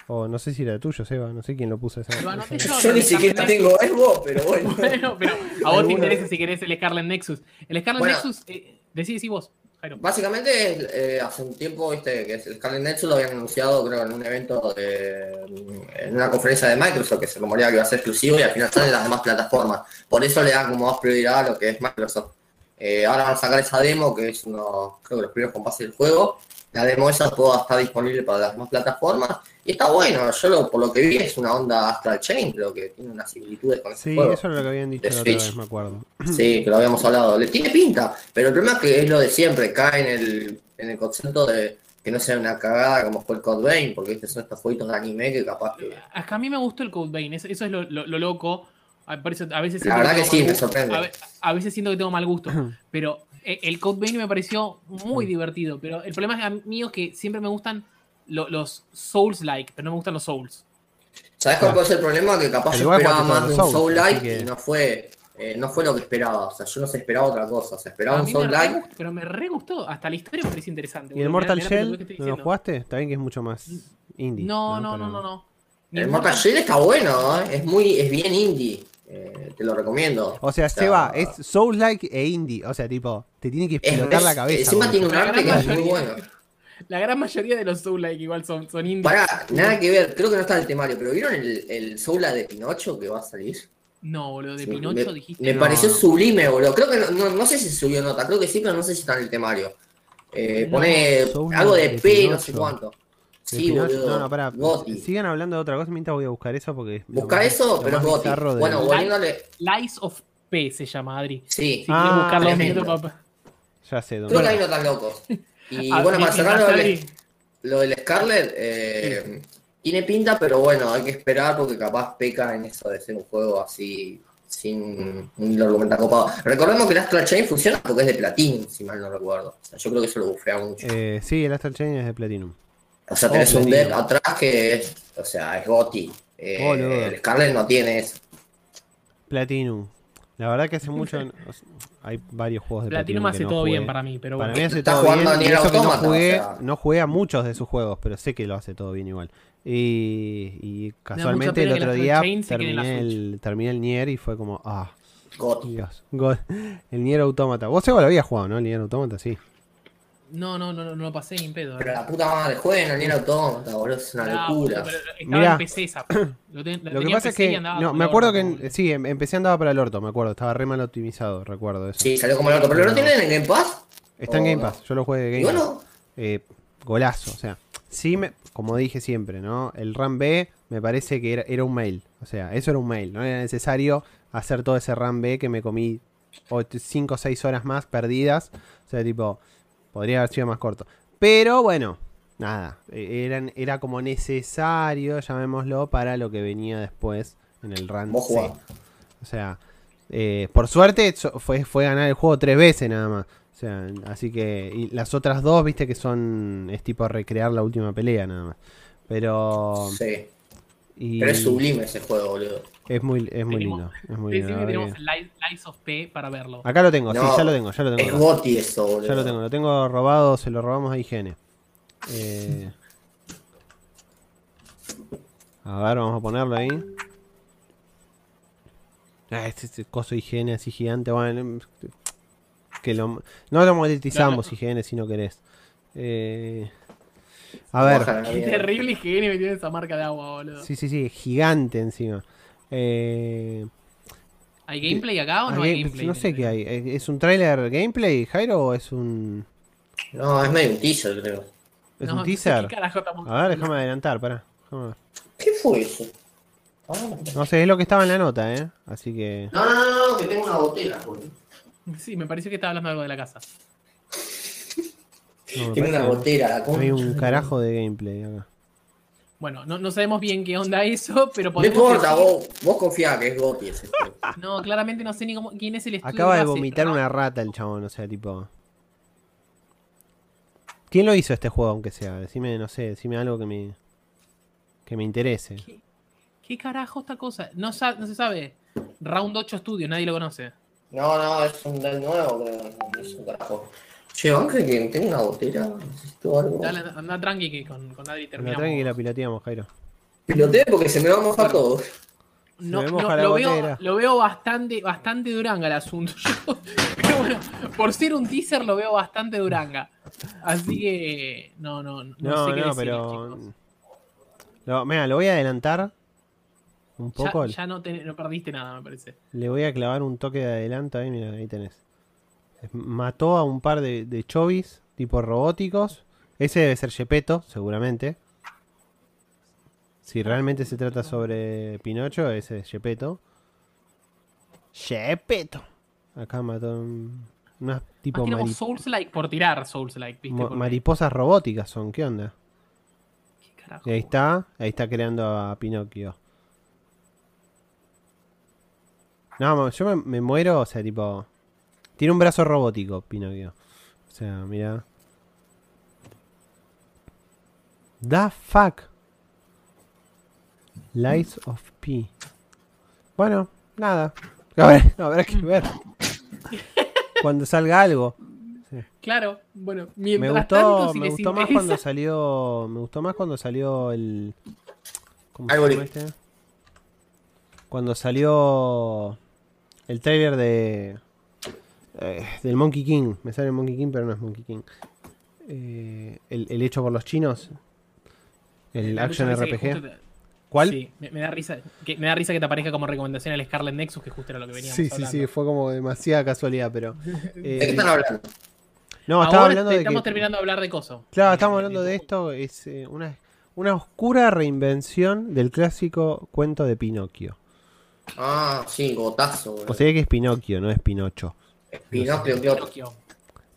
O no sé si era tuyo, Seba. No sé quién lo puso esa. Lo anoté esa- yo. Yo ni siquiera tengo Xbox, pero bueno. Bueno, pero a vos te interesa si querés el Scarlet Nexus. El Scarlet Bueno. Nexus, eh, decí, decí vos, Jairo. Básicamente, eh, hace un tiempo, viste, que el Scarlet Nexus lo habían anunciado, creo, en un evento, de, en una conferencia de Microsoft, que se rumoreaba que iba a ser exclusivo y al final salen las demás plataformas. Por eso le dan como más prioridad a lo que es Microsoft. Eh, ahora van a sacar esa demo, que es uno, creo que los primeros compases del juego. La demo esa toda está disponible para las demás plataformas. Y está bueno, yo lo- por lo que vi es una onda Astral Chain, creo que tiene unas similitudes con ese Sí, juego. eso era lo que habían dicho la otra Switch. vez, me acuerdo. Sí, que lo habíamos hablado. Le tiene pinta, pero el problema es que es lo de siempre, cae en el, en el concepto de que no sea una cagada como fue el Code Vein, porque estos son estos jueguitos de anime que capaz que. Acá a mí me gustó el Code Vein, eso, eso es lo, lo- lo loco. A, por eso a veces La siento verdad que tengo sí, mal me gusto. sorprende. A, ve- a veces siento que tengo mal gusto, pero eh, el Code Vein me pareció muy divertido. Pero el problema es a mí es que siempre me gustan lo- los Souls-like, pero no me gustan los Souls. ¿Sabes cuál puede ser el problema? Que capaz yo esperaba más de un Souls, Soul así Like que- y no fue, eh, no fue lo que esperaba. O sea, yo no se esperaba otra cosa. O esperaba A un mí me Soul re Like. gustó, pero me re gustó. Hasta la historia me pareció interesante. ¿Y el. Mortal Shell? ¿No lo jugaste? Está bien que es mucho más indie. No, no, no, no, no. El Mortal Shell está bueno, ¿eh? es muy, es bien indie. Eh, te lo recomiendo. O sea, Seba, es Souls-like e indie. O sea, tipo, te tiene que es- explotar la cabeza. Encima tiene un arte que es muy bueno. La gran mayoría de los Soul-like igual son, son indie. Pará, nada que ver, creo que no está en el temario, pero ¿vieron el, el Soula de Pinocho que va a salir? No, boludo, de Sí, Pinocho me, dijiste. Me no. pareció sublime, boludo. Creo que no, no, no sé si subió nota, creo que sí, pero no sé si está en el temario. Eh, No, pone algo de de P, no sé cuánto. Sí, boludo. No, no, pará. Goti. Sigan hablando de otra cosa mientras voy a buscar eso porque. Busca eso, pero es Goti. Bueno, volviéndole. Lies of P se llama, Adri. Sí, Si Ah, quieres buscar los tremendo. minutos, papá. Ya sé dónde. creo que ahí no están locos. Y Ah, bueno, para cerrar lo del, lo del Scarlet, eh, tiene pinta, pero bueno, hay que esperar porque capaz peca en eso de ser un juego así sin un hilo argumental copado. Recordemos que el Astral Chain funciona porque es de Platinum, si mal no recuerdo. O sea, yo creo que eso lo bufea mucho. Eh, sí, el Astral Chain es de Platinum. O sea, tenés Oh, un dev atrás que es, o sea, es Gotti. Eh, Boludo. el Scarlet no tiene eso. Platinum. La verdad que hace mucho. o sea, hay varios juegos de Platinum Platinum. hace no todo jugué. bien para mí, pero Para bueno. mí hace Está todo jugando bien. a Y Nier eso que no Automata, jugué, o sea. no jugué a muchos de sus juegos, pero sé que lo hace todo bien igual. Y, y casualmente el otro día terminé el, terminé el Nier y fue como, ah. Dios. God. El Nier Automata. Vos Seba lo habías jugado, ¿no? El Nier Automata, sí. No, no, no, no, no lo pasé ni en pedo. Pero la puta madre, jueguen al Nier Automata, boludo, es una No, locura. pero estaba Mirá. en PC esa. Lo, ten- Lo que pasa es y que. No, me acuerdo orto, que. en- sí, em- empecé andaba para el orto, me acuerdo. Estaba re mal optimizado, recuerdo eso. Sí, salió como el otro, pero ¿lo tienen en Game Pass? Está en Game no. Pass, yo lo jugué de Y Game Pass. bueno, eh, golazo. O sea, sí, me, como dije siempre, ¿no? El RAM B me parece que era, era un mail. O sea, eso era un mail. No era necesario hacer todo ese RAM B que me comí 5 o 6 horas más perdidas. O sea, tipo, podría haber sido más corto. Pero bueno, nada. eh, Eran, era como necesario, llamémoslo, para lo que venía después en el jugás. O sea, eh, por suerte fue, fue ganar el juego tres veces nada más. O sea, así que. Y las otras dos, viste que son. Es tipo recrear la última pelea nada más. Pero. Sí, y- pero es sublime ese juego, boludo. Es muy, es muy lindo. Es muy lindo. tenemos Lies, of P para verlo. Acá lo tengo, sí, No, ya lo tengo, ya lo Es tengo. Gotti eso, boludo. Ya lo tengo, lo tengo robado, se lo robamos a IGN. Eh, a ver, vamos a ponerlo ahí. Ah, este, este coso IGN así gigante. Bueno, que lo, no lo monetizamos IGN si no querés. Eh, a ver, Qué terrible higiene me tiene esa marca de agua, boludo. sí, sí, sí, gigante encima. Eh, ¿Hay gameplay acá o no hay hay game- gameplay? no sé qué hay. ¿Es es un trailer gameplay, Jairo, o es un, No, es medio un teaser, creo. es No, un teaser? carajo A ver, déjame adelantar, pará. déjame ver. ¿Qué fue eso? Ah, No sé, es lo que estaba en la nota, ¿eh? Así que... No, no, no, no, que tengo una botella, boludo. Sí, me pareció que estaba hablando algo de la casa. No, Tengo una no hay un carajo de gameplay acá. Bueno, no, no sabemos bien qué onda eso, pero No podemos importa, decir- vos, vos confiá que es Gotti ese. No, claramente no sé ni cómo, quién es el estudio. Acaba de vomitar no- una rata el chabón, o sea, tipo... ¿Quién lo hizo este juego, aunque sea? Decime, no sé, decime algo que me... Que me interese. ¿Qué carajo esta cosa? No, sa- no se sabe. Round 8 Studio, nadie lo conoce. No, no, es un del nuevo, creo. no Es un carajo. Che, Ángel, que tengo una botella. Necesito algo. Dale, anda tranqui que con, con Adri Anda terminamos. tranqui que la piloteamos, Jairo. Piloteé porque se me va a mojar todo. No, lo, veo, lo veo bastante, bastante duranga el asunto. Yo- pero bueno, por ser un teaser lo veo bastante duranga. Así que no, no, no, No, sé qué no, decirles, pero. chicos. No, mira, lo voy a adelantar un Ya, poco. ya no, te- no perdiste nada, me parece. Le voy a clavar un toque de adelanto ahí, mira, ahí tenés. Mató a un par de, de chovis, tipo robóticos. Ese debe ser Gepetto, seguramente. Si realmente se trata sobre Pinocho, ese es Gepetto. Gepetto. Acá mató un- unas tipo Más tiramos mari- Souls-like por tirar Souls-like, ¿viste? mo- Porque- mariposas robóticas son, ¿qué onda? ¿Qué carajo? Y ahí está, ahí está creando a Pinocchio. No, yo me, me muero, o sea, tipo. Tiene un brazo robótico, Pinocchio. O sea, mira. The fuck. Lies of P. Bueno, nada. A ver, habrá que ver. Cuando salga algo. Claro, bueno, Me mientras gustó, tanto, si me les gustó más cuando salió. Me gustó más cuando salió el. ¿Cómo se llama este? Cuando salió el trailer de. Eh, del Monkey King. Me sale Monkey King, pero no es Monkey King. Eh, el, el hecho por los chinos. El La Action RPG. te- ¿Cuál? Sí, me, me da risa, que, me da risa que te aparezca como recomendación el Scarlet Nexus, que justo era lo que veníamos Sí, sí, hablando. sí, fue como demasiada casualidad, pero. ¿De qué eh, están hablando? no, estaba hablando de estamos que. terminando de hablar de coso. Claro, estamos hablando de esto. Es eh, una, una oscura reinvención del clásico cuento de Pinocchio. Ah, sí, gotazo. O sea que es Pinocchio, no es Pinocho. Pinocchio, ¿qué otro? Pinocchio.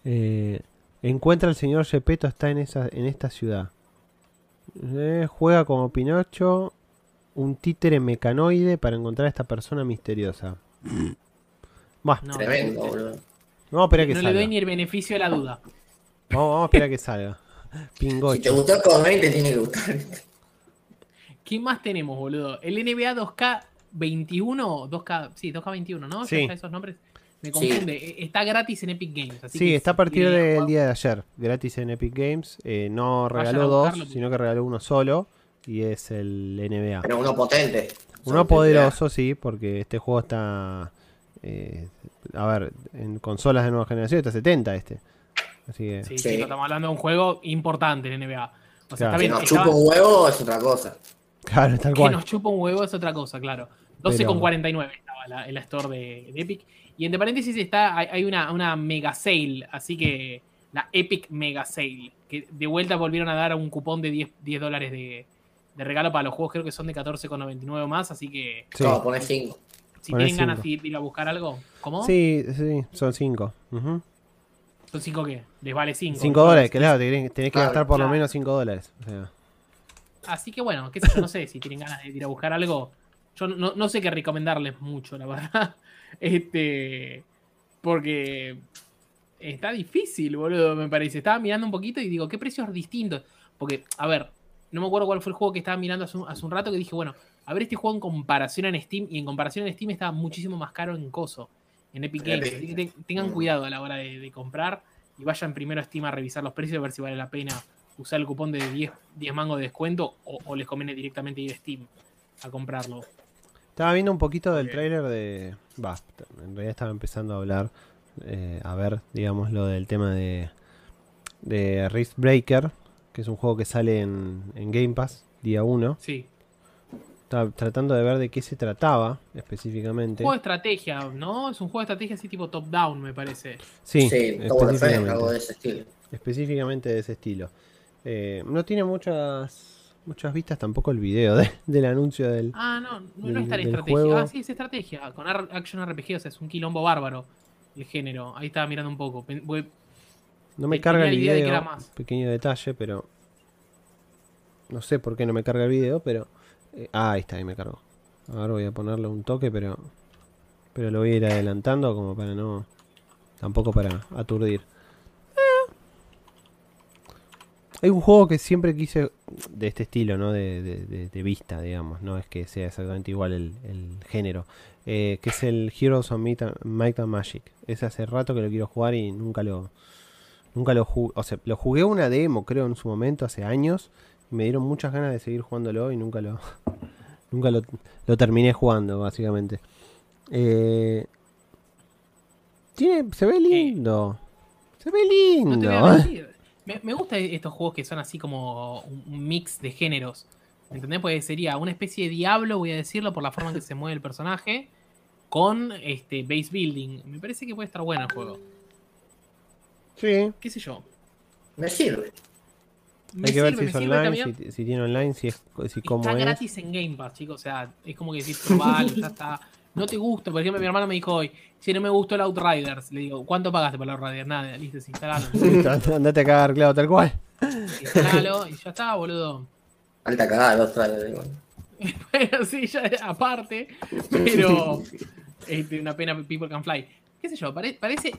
Eh, encuentra al señor Gepetto, está en, esa, en esta ciudad. Eh, juega como Pinocho, un títere mecanoide para encontrar a esta persona misteriosa. Buah, No, Tremendo, no, boludo. vamos a esperar que no le salga. doy ni el beneficio de la duda. Vamos, vamos a esperar que salga. Si te Pingocho. gustó el Code 20, tiene que gustar. ¿Qué más tenemos, boludo? El NBA 2K21, 2K, sí, 2K21, ¿no? Sí. Esos nombres me Sí. confunde. E- Está gratis en Epic Games. Así Sí, que está a partir del día de ayer, gratis en Epic Games. Eh, no regaló dos, sino que regaló uno solo. Y es el NBA. Pero uno potente. Uno poderoso, sí, porque este juego está. eh, a ver, en consolas de nueva generación está 70 este. Así que. Sí, Sí. estamos hablando de un juego importante en NBA. O sea, Claro. está Que bien, nos estaba- chupa un huevo es otra cosa. Claro, tal que cual. nos chupa un huevo es otra cosa, claro. 12,49 estaba la, en la store de, de Epic. Y entre paréntesis está, hay, hay una, una mega sale, así que la Epic Mega Sale, que de vuelta volvieron a dar un cupón de 10, 10 dólares de, de regalo para los juegos, creo que son de 14,99 más, así que Sí, No, poner 5. si tienen ganas de ir, a buscar algo, ¿cómo? sí, sí, son 5. ¿Son 5 qué? Les vale 5. 5 dólares, claro, tenés, tenés que Claro, gastar por lo menos 5 dólares. O sea, Así que bueno, qué sé yo, no sé si tienen ganas de ir a buscar algo. Yo no, no sé qué recomendarles mucho, la verdad. Este. Porque. Está difícil, boludo, me parece. Estaba mirando un poquito y digo, ¿qué precios distintos? Porque, a ver, no me acuerdo cuál fue el juego que estaba mirando hace un, hace un rato que dije, bueno, a ver este juego en comparación en Steam. Y en comparación en Steam está muchísimo más caro en Coso, en Epic Games. Así que te- tengan Mm. cuidado a la hora de, de comprar y vayan primero a Steam a revisar los precios, a ver si vale la pena usar el cupón de 10, 10 mangos de descuento o, o les conviene directamente ir a Steam a comprarlo. Estaba viendo un poquito del trailer de. Va, en realidad estaba empezando a hablar. eh, a ver, digamos, lo del tema de. De Rift Breaker, que es un juego que sale en, en Game Pass, día 1. Sí. Estaba tratando de ver de qué se trataba específicamente. Juego de estrategia, ¿no? Es un juego de estrategia así tipo top-down, me parece. Sí, Sí, específicamente. algo de ese estilo. específicamente de ese estilo. Eh, no tiene muchas muchas vistas tampoco el video de- del anuncio del... Ah, no, no, no Del- es tan estrategia. juego. Ah, sí, es estrategia. Con Action RPG, o sea, es un quilombo bárbaro el género. Ahí estaba mirando un poco. Voy- No me carga el de video, más. pequeño detalle, pero... No sé por qué no me carga el video, pero... eh, ah, ahí está, ahí me cargó. Ahora voy a ponerle un toque, pero... Pero lo voy a ir adelantando como para no... Tampoco para aturdir. Hay un juego que siempre quise de este estilo, ¿no? De, de- de- de vista, digamos. No es que sea exactamente igual el, el género. eh, que es el Heroes of Might and, Might and Magic. Es hace rato que lo quiero jugar y nunca lo... Nunca lo jugué. O sea, lo jugué una demo, creo, en su momento, hace años. Me dieron muchas ganas de seguir jugándolo y nunca lo. nunca lo, lo terminé jugando, básicamente. Eh, tiene, se ve lindo. Se ve No te voy a lindo. mentir. Me, me gustan estos juegos que son así como un mix de géneros. ¿Entendés? Porque sería una especie de diablo, voy a decirlo, por la forma en que se mueve el personaje, con este base building. Me parece que puede estar bueno el juego. Sí. ¿Qué sé yo? Me sirve. Me Hay que ver si me es online, si, si tiene online, si es si cómo Está es. gratis en Game Pass, chicos. O sea, es como que decís, probalo, ya está. No te gusta. Por ejemplo, mi hermano me dijo hoy, si no me gustó el Outriders, le digo, ¿cuánto pagaste por el Outriders? Nada, listo, instalalo. Listo, Andate a cagar, claro, tal cual. instalalo y ya está, boludo. Alta cagada, los trailers. digo. Bueno, sí, ya aparte, pero este, una pena People Can Fly. ¿Qué sé yo? pare- parece.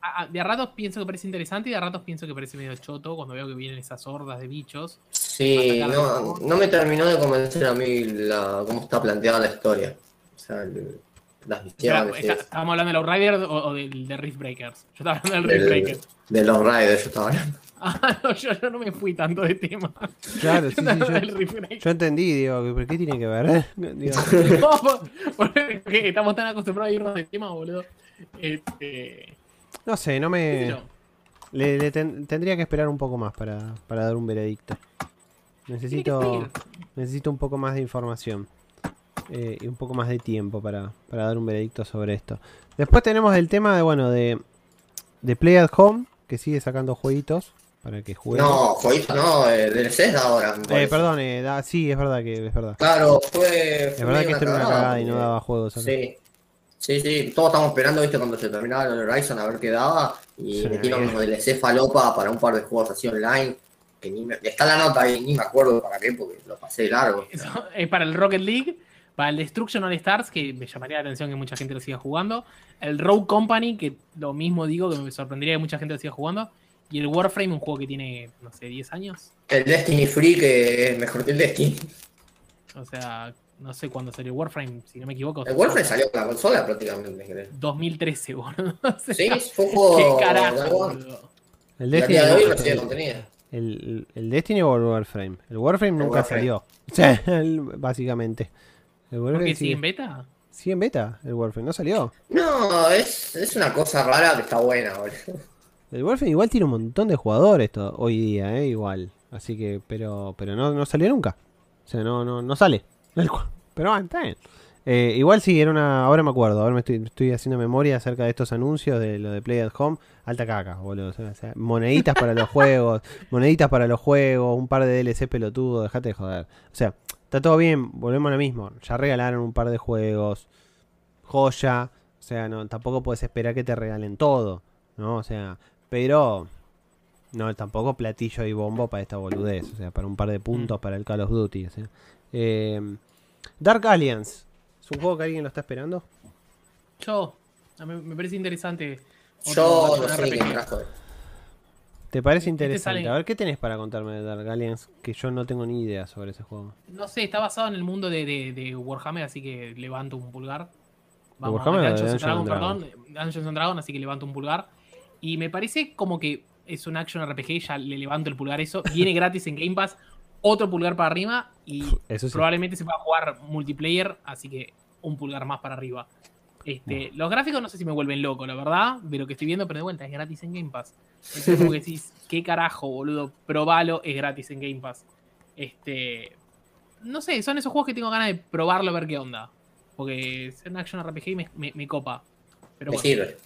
a- a- de a ratos pienso que parece interesante y de a ratos pienso que parece medio choto cuando veo que vienen esas hordas de bichos. Sí, no, no me terminó de convencer a mí la, cómo está planteada la historia. O sea, el- las misiones. está- es- ¿Estábamos hablando del Outriders o, o del de Rift Breakers? Yo estaba hablando del Rift Breakers. de los Raiders, yo estaba hablando. Ah, no, yo, yo no me fui tanto de tema. Claro, sí, sí, Yo yo, entendí, digo, ¿pero qué tiene que ver? Digo, No, por- porque estamos tan acostumbrados a irnos de tema, boludo. Este, no sé, no me. Le, le ten- tendría que esperar un poco más para, para dar un veredicto. Necesito, necesito un poco más de información. Eh, y un poco más de tiempo para, para dar un veredicto sobre esto. Después tenemos el tema de, bueno, de, de Play at Home, que sigue sacando jueguitos para que jueguen. No, jueguito no, eh, DLCs ahora. Eh, perdón, eh, da- sí, es verdad que es verdad. Claro, fue. Es verdad que esto era una cagada y no daba juegos. acá. Sí. Sí, sí, todos estamos esperando, viste, cuando se terminaba el Horizon a ver qué daba. Y Sí. metieron unos DLC falopa para un par de juegos así online. Que ni me- está la nota ahí, ni me acuerdo para qué, porque lo pasé largo. Es para el Rocket League, para el Destruction All Stars, que me llamaría la atención que mucha gente lo siga jugando. El Rogue Company, que lo mismo digo, que me sorprendería que mucha gente lo siga jugando. Y el Warframe, un juego que tiene, no sé, 10 años. El Destiny Free, que es mejor que el Destiny. O sea, no sé cuándo salió Warframe, si no me equivoco. El Warframe salió con la consola prácticamente, creo. 2013, boludo. O sea, Sí, fue un juego. ¿Qué carajo? El Destiny, de hoy no- el, contenido. el- el Destiny o el Warframe. El Warframe nunca Warframe. salió. O sea, el- básicamente. El ¿Por Warframe qué sigue en beta? sigue en beta. El Warframe no salió. No, es, es una cosa rara que está buena, boludo. El Warframe igual tiene un montón de jugadores hoy día, eh, igual. Así que, pero, pero no, no salió nunca. O sea, no, no, no sale. Pero bueno, está bien. Eh, igual sí, era una. Ahora me acuerdo, ahora me estoy, estoy haciendo memoria acerca de estos anuncios de lo de Play at Home. Alta caca, boludo. O sea, o sea, moneditas para los juegos, moneditas para los juegos, un par de DLC pelotudo, dejate de joder. O sea, está todo bien, volvemos a lo mismo. Ya regalaron un par de juegos, joya. O sea, no, tampoco puedes esperar que te regalen todo, ¿no? O sea, pero no, tampoco platillo y bombo para esta boludez. O sea, para un par de puntos para el Call of Duty. o sea. Eh, Dark Alliance. ¿Es un juego que alguien lo está esperando? Yo, a mí me parece interesante. Yo no sé ni RPG. qué carajo es. ¿Te parece interesante? A ver, ¿qué tenés para contarme de Dark Alliance? Que yo no tengo ni idea sobre ese juego. No sé, está basado en el mundo de, de- de Warhammer, así que levanto un pulgar. Warhammer o de Dungeons Dungeons Dragon, perdón. Dungeons and Dragon, así que levanto un pulgar. Y me parece como que es un action RPG, ya le levanto el pulgar eso. Viene gratis en Game Pass, otro pulgar para arriba y Eso sí. probablemente se pueda jugar multiplayer, así que un pulgar más para arriba. Este, los gráficos no sé si me vuelven loco, la verdad, de lo que estoy viendo, pero de vuelta es gratis en Game Pass. Entonces como que decís, qué carajo, boludo, probalo, es gratis en Game Pass. Este, no sé, son esos juegos que tengo ganas de probarlo a ver qué onda. Porque ser un action RPG me, me- me copa. Pero Me bueno, sirve.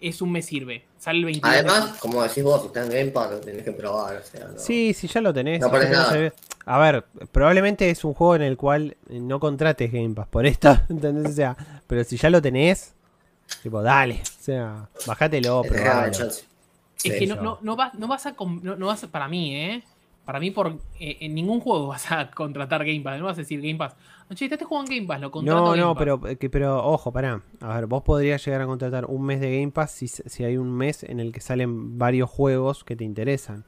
es un me sirve. Sale el 22. de- Además, como decís vos, si está en Game Pass, lo tenés que probar. O sea, no. Sí, sí, ya lo tenés. No nada. A ver, probablemente es un juego en el cual no contrates Game Pass por esto, ¿entendés? O sea, pero si ya lo tenés, tipo, dale, o sea, bajátelo, probalo. Es que no, no, no vas, no vas a. no vas a- para mí, ¿eh? Para mí, por, eh, en ningún juego vas a contratar Game Pass. No vas a decir Game Pass. No, che, este juego en Game Pass, lo contrato No, Game no, Pass". pero, eh, que, pero ojo, pará. A ver, vos podrías llegar a contratar un mes de Game Pass si, si hay un mes en el que salen varios juegos que te interesan.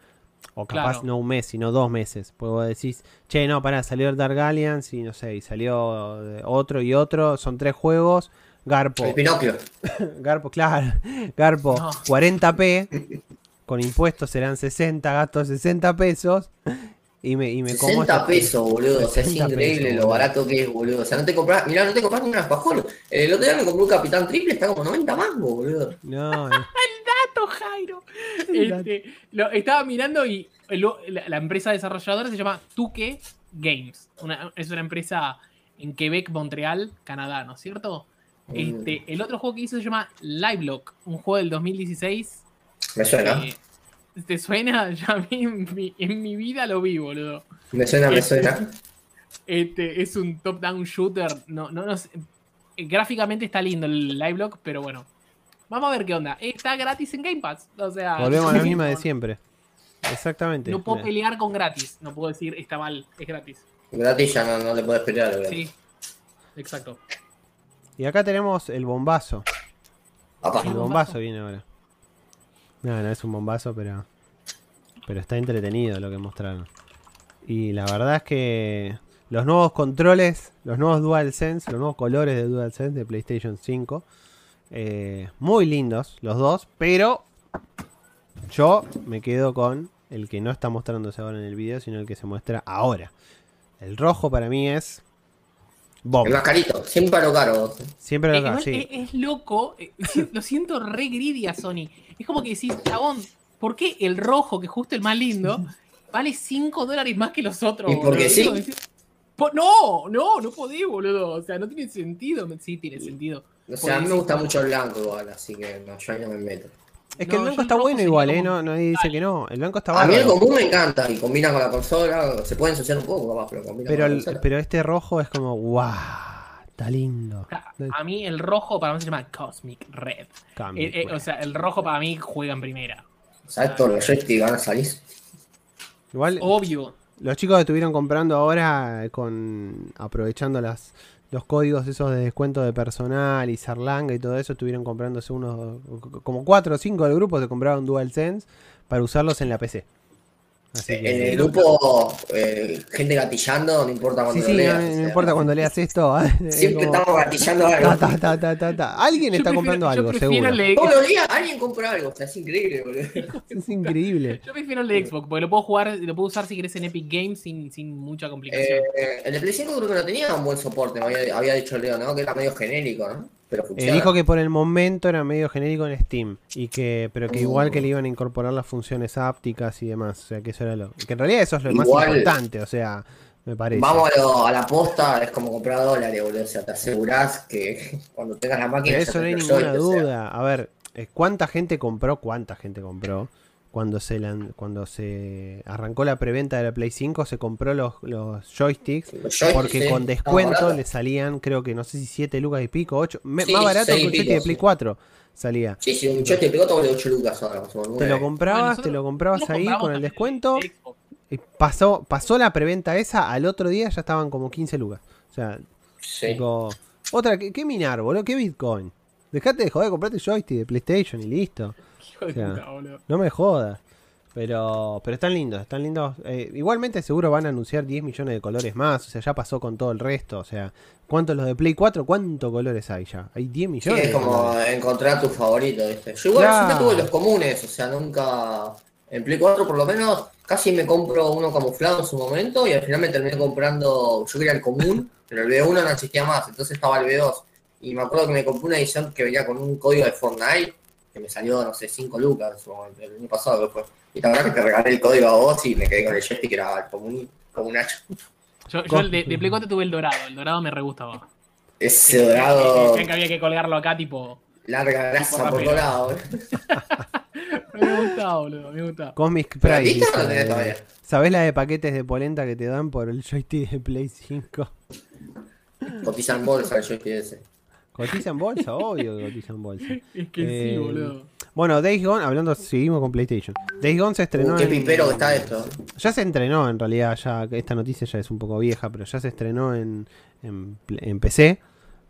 O capaz Claro. no un mes, sino dos meses. Pues vos decís, che, no, pará, salió el Dark Alliance y no sé, y salió eh, otro y otro. Son tres juegos. Garpo, El Pinocchio. Garpo, claro. Garpo, No. 40p. Con impuestos serán 60, gasto 60 pesos. y me, y me como 60 estos- pesos, boludo. O sea, es 60 increíble pesos, lo barato que es, boludo. O sea, no te compras, mirá, no te compras ni un alfajor. El otro día me compré un Capitán Triple, está como 90 mangos, boludo. No, no. dato, Jairo. Este, lo, estaba mirando y lo- la, la empresa desarrolladora se llama Tuque Games. Una- es una empresa en Quebec, Montreal, Canadá, ¿no es cierto? Mm. Este, el otro juego que hizo se llama Livelock, un juego del 2016. Me suena, Eh, ¿Te suena? Ya a mí en mi, en mi vida lo vi, boludo. me suena, me suena. Este, es un top-down shooter. No, no, no sé. Gráficamente está lindo el Livelock, pero bueno. Vamos a ver qué onda. Está gratis en Game Pass. O sea, Volvemos a la misma de siempre. Exactamente. No puedo pelear con gratis. No puedo decir está mal, es gratis. Gratis ya no, no le puedes pelear, boludo. Sí. Exacto. Y acá tenemos el bombazo. Papá. El bombazo viene ahora. No, no es un bombazo, pero. Pero está entretenido lo que mostraron. Y la verdad es que los nuevos controles, los nuevos DualSense, los nuevos colores de DualSense de PlayStation 5, eh, muy lindos los dos, pero yo me quedo con el que no está mostrándose ahora en el video, sino el que se muestra ahora. El rojo para mí es El más carito, siempre a lo caro. Siempre lo Eh, igual sí. es, es loco. eh, lo siento re greedy a Sony. Es como que decís, chabón, ¿por qué el rojo, que es justo el más lindo, vale 5 dólares más que los otros? Y porque sí. No, no, no podés, boludo. O sea, no tiene sentido. Sí, tiene sentido. O sea, a mí me gusta mucho el blanco igual, así que no, yo ahí no me meto. Es que No, el blanco el está bueno igual, ¿eh? No, nadie dice que no. El blanco está A mí el común me encanta y combina con la consola, se puede ensuciar un poco capaz, pero combina Pero, con la consola. pero este rojo es como, wow, está lindo. O sea, A mí el rojo para mí se llama Cosmic Red. Cambio, Eh, eh, pues. o sea, el rojo para mí juega en primera. ¿Sabes todos los joysticks van a salir? igual Obvio. los chicos estuvieron comprando ahora con aprovechando las los códigos esos de descuento de personal y Sarlanga y todo eso, estuvieron comprándose unos como 4 o 5 del grupo se compraron DualSense para usarlos en la PC. Así En el grupo, eh, gente gatillando, no importa cuando sí, leas. no o sea, importa cuando leas esto. es Siempre como- estamos gatillando algo. ta, ta, ta, ta, ta, ta. Alguien Yo está prefiero- comprando algo, seguro. el Todos los días alguien compra algo, o sea, es increíble, boludo. Es increíble. Yo prefiero el de Xbox, porque lo puedo jugar, lo puedo usar si querés en Epic Games sin, sin mucha complicación. Eh, el de Play 5 creo que no tenía un buen soporte, me había, había dicho Leo, ¿no? Que era medio genérico, ¿no? Pero Eh, dijo que por el momento era medio genérico en Steam. Y que, pero que igual que le iban a incorporar las funciones ápticas y demás. O sea que eso era lo. Que en realidad eso es lo Igual- más importante, o sea, me parece. Vamos a, lo- a la posta, es como comprar dólares, boludo. O sea, te asegurás que cuando tengas la máquina. Pero eso no hay ninguna joystick, o sea. duda. A ver, eh, ¿cuánta gente compró? ¿Cuánta gente compró? Cuando se lan- cuando se arrancó la preventa de la Play 5 se compró los, los joysticks Los joysticks, porque sí, con descuento le salían creo que no sé si 7 lucas y pico, 8, me- Sí, más barato que un joystick de Play sí. 4 salía. Sí, sí, un joystick de picoto vale 8 lucas ahora, Te lo comprabas, Bueno, te lo comprabas ahí con el descuento y pasó pasó la preventa esa, al otro día ya estaban como 15 lucas. O sea, Sí. tipo, otra, ¿qué, qué minar, boludo? ¿Qué Bitcoin? Dejate de joder, comprate joystick de PlayStation y listo. Hijo de O sea, puta, boludo. No me jodas. Pero, pero están lindos, están lindos. Eh, igualmente seguro van a anunciar 10 millones de colores más. O sea, ya pasó con todo el resto. O sea, ¿cuántos los de Play 4? ¿Cuántos colores hay ya? Hay 10 Sí, millones. es de como encontrar tu favorito, ¿viste? Yo igual Claro. siempre tuve los comunes, o sea, nunca. En Play 4 por lo menos casi me compro uno camuflado en su momento y al final me terminé comprando. Yo quería el común, pero el B1 no existía más, entonces estaba el B2. Y me acuerdo que me compré una edición que venía con un código de Fortnite que me salió, no sé, 5 lucas momento, el año pasado que fue. Y la verdad que te regalé el código a vos y me quedé con el joystick que era el común, comunacho. Yo, yo el de, de Play 4 tuve el dorado. El dorado me re gustaba. Ese dorado, que había que colgarlo acá, tipo. larga grasa Tipo por lados. ¿eh? Me gustaba, boludo. Me gustaba. Cosmic ¿Pero Pride. o no dice, tenés todavía? ¿Sabés la de paquetes de polenta que te dan por el joystick de Play 5? Cotizan bolsa el joystick ese. Cotiza en bolsa, obvio que cotiza en bolsa. Es que sí, Eh, boludo. Bueno, Days Gone, hablando, seguimos con PlayStation. Days Gone se estrenó. Uh, qué en- pipero que está esto. Ya se estrenó en realidad, ya esta noticia ya es un poco vieja, pero ya se estrenó en, en, PC.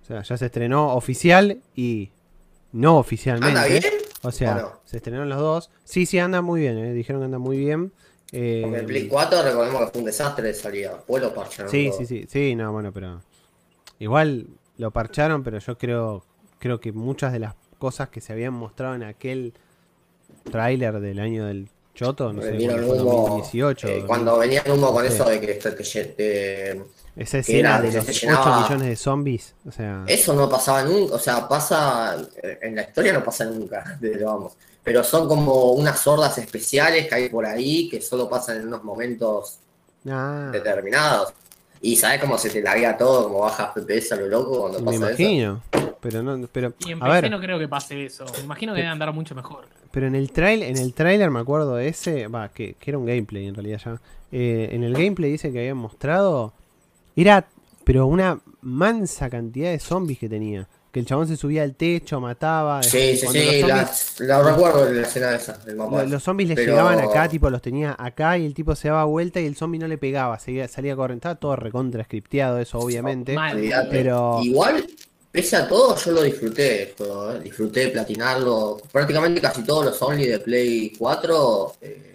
O sea, ya se estrenó oficial y no oficialmente. ¿Anda bien? O sea, ¿O no? se estrenaron los dos. Sí, sí, anda muy bien, eh, dijeron que anda muy bien. Eh, Porque el Play 4 recordemos que fue un desastre de salida. Después lo parcharon. sí, todo. sí, sí, sí, no, bueno, pero igual lo parcharon, pero yo creo creo que muchas de las cosas que se habían mostrado en aquel tráiler del año del choto, no sé, cuando humo, 2018. eh, cuando venían humo con Sí. eso de que Esa que escena era- de los se 8 llenaba- millones de zombies, o sea... Eso no pasaba nunca, o sea, pasa, en la historia no pasa nunca, desde vamos. Pero son como unas hordas especiales que hay por ahí que solo pasan en unos momentos Ah, determinados. Y sabes cómo se te laguea todo, cómo baja FPS a lo loco cuando me pasa eso. imagino. Pero no, pero... Y en A PC ver, no creo que pase eso. Me imagino que debe andar mucho mejor. pero en el trail, en el trailer me acuerdo de ese, va, que, que era un gameplay en realidad ya. Eh, en el gameplay dice que habían mostrado, era, pero una mansa cantidad de zombies que tenía. Que el chabón se subía al techo, mataba. Sí, sí, cuando sí, los la, zombies- la recuerdo de la escena esa, del mapa. Los zombies le Pero- llegaban acá, tipo los tenía acá y el tipo se daba vuelta y el zombie no le pegaba, seguía, salía corriendo. Estaba todo recontra scripteado eso, obviamente. Mal. Olvídate. pero- Igual, pese a todo, yo lo disfruté. el juego, ¿eh? Disfruté de platinarlo. Prácticamente casi todos los Only de Play 4 eh,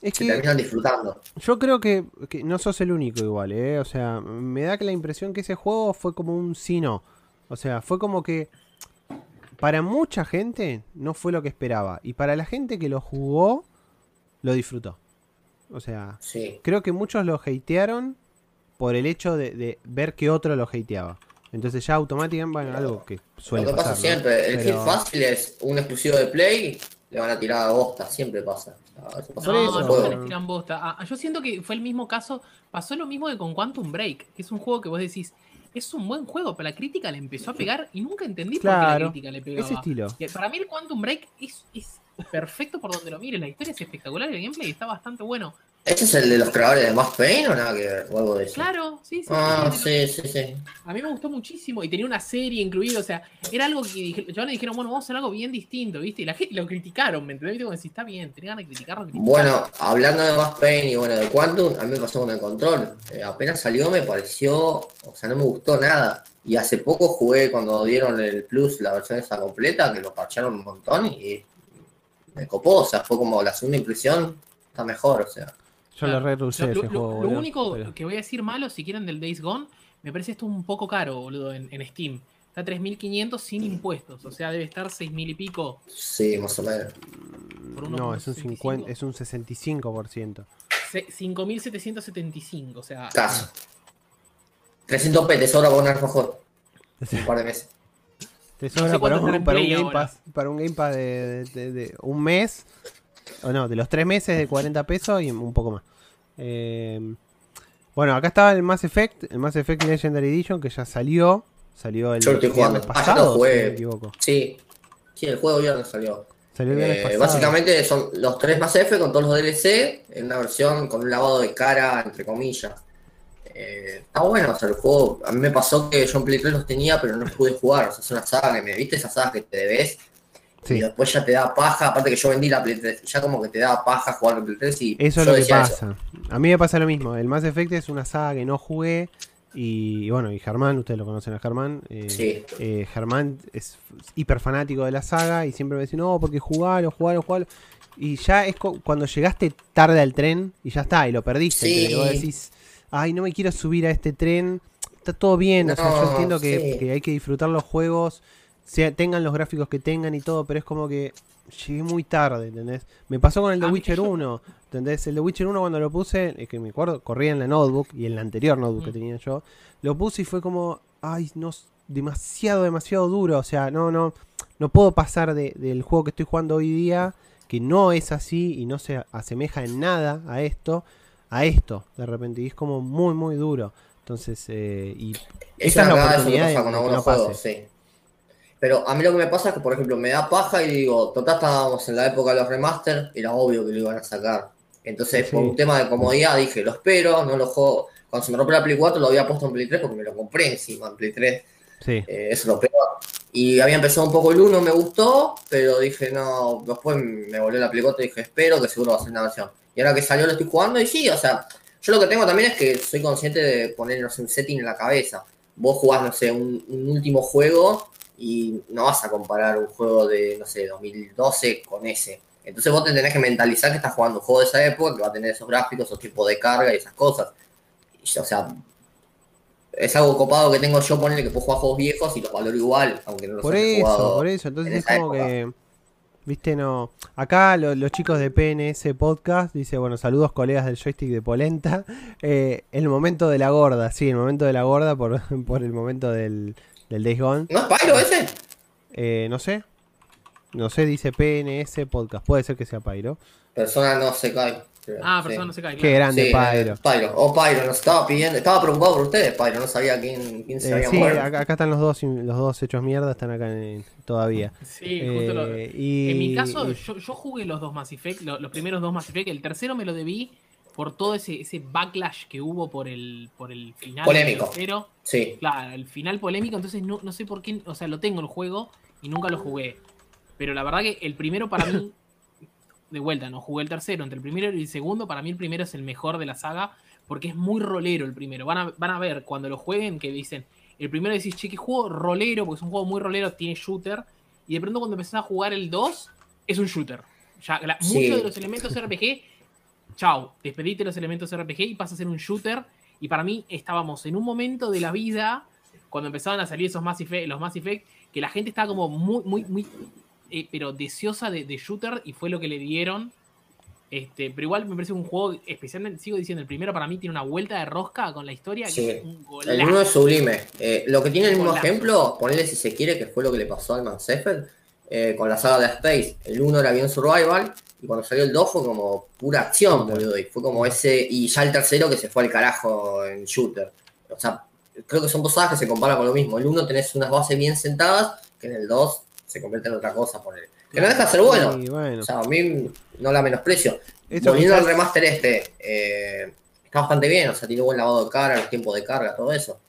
Es se que terminan disfrutando. yo creo que, que no sos el único igual, ¿eh? O sea, me da que la impresión que ese juego fue como un sí no. O sea, fue como que para mucha gente no fue lo que esperaba. Y para la gente que lo jugó, lo disfrutó. O sea, Sí. creo que muchos lo hatearon por el hecho de, de ver que otro lo hateaba. Entonces ya automáticamente, bueno, algo que suele Lo que pasa pasar, ¿no? siempre, el Pero- hit fácil es un exclusivo de Play, le van a tirar a bosta, siempre pasa. Eso eso, todo No, juego. no les tiran bosta. Ah, yo siento que fue el mismo caso. Pasó lo mismo que con Quantum Break, que es un juego que vos decís, es un buen juego, pero la crítica le empezó a pegar y nunca entendí por qué la crítica le pegaba. Ese estilo. Para mí el Quantum Break es, es perfecto por donde lo mires. La historia es espectacular, el gameplay está bastante bueno. ¿Ese es el de los creadores de Max Payne o nada que ver? O algo de eso. Claro, sí, sí. Ah, sí, sí, sí. A mí me gustó muchísimo y tenía una serie incluida, o sea, era algo que los chavales dijeron, bueno, vamos a hacer algo bien distinto, ¿viste? Y la gente lo criticaron, ¿me entendés? ¿Viste? Como si está bien, tenían ganas de criticarlo. Bueno, hablando de Max Payne y bueno, de Quantum, a mí me pasó con el control. Eh, apenas salió me pareció, o sea, no me gustó nada. Y hace poco jugué cuando dieron el Plus, la versión esa completa, que lo parcharon un montón y me copó, o sea, fue como la segunda impresión, está mejor, o sea. Yo lo Claro. Lo, ese lo- juego. lo boludo, único pero- que voy a decir malo, si quieren, del Days Gone, me parece esto un poco caro, boludo, en, en Steam. Está 3.500 sin impuestos, o sea, debe estar 6.000 y pico. Sí, más o menos. No, es un 65. 50, es un 65%. Se- 5.775, o sea... Caso. 300 p te sobra para un alfajor. Un par de meses. Te sé sobra para cuánto un, estará en para un Game. Pass, para un Game Pass de, de- de un mes. O no, de los tres meses de 40 pesos y un poco más. Eh, bueno, acá estaba el Mass Effect, el Mass Effect Legendary Edition que ya salió. Salió el Yo estoy viernes jugando. Ah, ya lo pasado, si jugué. no me equivoco. Sí. Sí, el juego viernes salió. Salió el viernes Eh, pasado. básicamente son los tres más F con todos los DLC en una versión con un lavado de cara, entre comillas. Eh, está bueno, o sea, el juego, a mí me pasó que yo en Play 3 los tenía, pero no los pude jugar. O sea, es una saga que me viste, esas sagas que te debes. Sí. Y después ya te da paja, aparte que yo vendí la Play 3, ya como que te da paja jugar en Play 3 y Eso es lo que pasa. A mí me pasa lo mismo. El Mass Effect es una saga que no jugué. Y, y bueno, y Germán, ustedes lo conocen a Germán. eh, Sí. eh, Germán es hiper fanático de la saga y siempre me dice, no, porque jugalo, jugalo, jugalo. Y ya es cu- cuando llegaste tarde al tren y ya está, y lo perdiste. Sí. Y vos decís, ay, no me quiero subir a este tren. Está todo bien, o sea, yo No, entiendo que, sí. que hay que disfrutar los juegos, sea, tengan los gráficos que tengan y todo, pero es como que llegué muy tarde, ¿entendés? Me pasó con el The Witcher yo- 1, ¿entendés? El The Witcher 1 cuando lo puse, es que me acuerdo, corría en la notebook y en la anterior notebook que Mm. tenía yo, lo puse y fue como, ay, no, demasiado, demasiado duro, o sea, no, no, no puedo pasar de- del juego que estoy jugando hoy día, que no es así y no se asemeja en nada a esto, a esto, de repente, y es como muy, muy duro. Entonces, eh, y esta Esa es la oportunidad de que no pase. juegos, sí. Pero a mí lo que me pasa es que, por ejemplo, me da paja y digo, total estábamos en la época de los remaster, era obvio que lo iban a sacar. Entonces, Sí. por un tema de comodidad, dije, lo espero, no lo juego. Cuando se me rompió la Play 4 lo había puesto en Play 3 porque me lo compré encima en Play 3. Sí, Eh, eso es lo peor. Y había empezado un poco el 1, me gustó, pero dije, no, después me volvió la Play 4 y dije, espero que seguro va a ser una versión. Y ahora que salió lo estoy jugando y sí, o sea, yo lo que tengo también es que soy consciente de poner, no sé, un setting en la cabeza. Vos jugás, no sé, un, un último juego y no vas a comparar un juego de, no sé, 2012 con ese. Entonces vos te tenés que mentalizar que estás jugando un juego de esa época, que va a tener esos gráficos, esos tipos de carga y esas cosas. Y, o sea, es algo copado que tengo yo, ponerle que puedo jugar juegos viejos y los valoro igual, aunque no los por haya eso, jugado. por eso. Entonces en es como época. que Viste, no. Acá lo- los chicos de PNS Podcast dice, bueno, saludos colegas del joystick de Polenta. Eh, el momento de la gorda, sí, el momento de la gorda por, por el momento del, del Days Gone. ¿No es Pyro ese? Eh, no sé. No sé, dice PNS Podcast. Puede ser que sea Pyro. Persona no se cae. creo. Ah, Sí. persona no se cae. Qué grande Sí, Pyro. Pyro. O Pyro, nos estaba pidiendo. Estaba preocupado por ustedes, Pyro. No sabía quién, quién se Eh, había sí, muerto. acá, acá están los dos, los dos hechos mierda, están acá en- todavía. Sí, justo lo- Eh, y- En mi caso, y- yo, yo jugué los dos Mass Effect, lo- los, primeros dos Mass Effect. El tercero me lo debí por todo ese, ese backlash que hubo por el, por el final. Polémico. tercero. Sí. Claro, el final polémico, entonces no, no sé por qué, o sea, lo tengo el juego y nunca lo jugué. Pero la verdad que el primero para mí, de vuelta, no jugué el tercero, entre el primero y el segundo, para mí el primero es el mejor de la saga, porque es muy rolero el primero. Van a, van a ver cuando lo jueguen que dicen, el primero decís, che, qué juego rolero, porque es un juego muy rolero, tiene shooter, y de pronto cuando empezás a jugar el 2, es un shooter. Ya, la- Sí. Muchos de los elementos RPG, chau, despedite los elementos RPG y pasa a ser un shooter. Y para mí estábamos en un momento de la vida, cuando empezaban a salir esos Mass Effect, los Mass Effect, que la gente estaba como muy, muy, muy, eh, pero deseosa de, de shooter y fue lo que le dieron. Este, pero igual me parece un juego, especialmente, sigo diciendo, el primero para mí tiene una vuelta de rosca con la historia, Sí. que es un El uno es sublime. Eh, lo que tiene el mismo Golazo. ejemplo, ponele si se quiere, que fue lo que le pasó al Mass Effect eh, con la saga de Space. El 1 era bien survival, y cuando salió el 2 fue como pura acción, boludo. Y fue como ese. Y ya el tercero que se fue al carajo en shooter. O sea, creo que son dos sagas que se comparan con lo mismo. El 1 tenés unas bases bien sentadas, que en el 2 se convierte en otra cosa, ponele. Que no deja de ser bueno. O sea, a mí no la menosprecio. eso Volviendo al remaster este, eh, está bastante bien, o sea, tiene buen lavado de cara, los tiempos de carga, todo eso.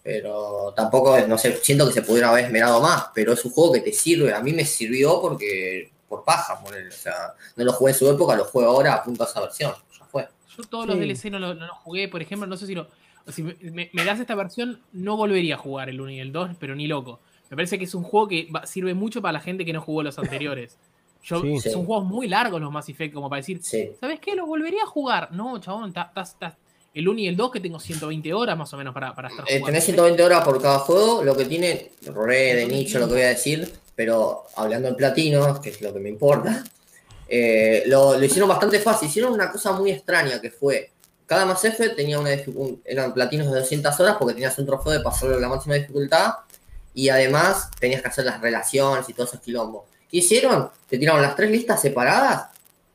Pero tampoco, no sé, siento que se pudiera haber esmerado más, pero es un juego que te sirve. A mí me sirvió porque, por paja, por o sea, no lo jugué en su época, lo juego ahora a punto de esa versión. Ya fue. Yo todos los. DLC no, lo- no los jugué, por ejemplo, no sé si lo. si me, me- me das esta versión, no volvería a jugar el 1 y el 2, pero ni loco. Me parece que es un juego que va- sirve mucho para la gente que no jugó los anteriores. Yo, Sí. Son Sí. juegos muy largos los Mass Effect, como para decir, Sí. ¿sabes qué? Los volvería a jugar. No, chabón, ta- ta- ta- el 1 y el 2 que tengo 120 horas más o menos para, para estar Eh, jugando. tenés 120 horas por cada juego, lo que tiene, re de nicho lo que voy a decir, pero hablando en platino, que es lo que me importa, eh, lo, hicieron bastante fácil. Hicieron una cosa muy extraña que fue, cada Mass Effect tenía una dificu- eran platinos de 200 horas porque tenías un trofeo de pasarlo a la máxima dificultad y además tenías que hacer las relaciones y todos esos quilombos. ¿Qué hicieron? Te tiraron las tres listas separadas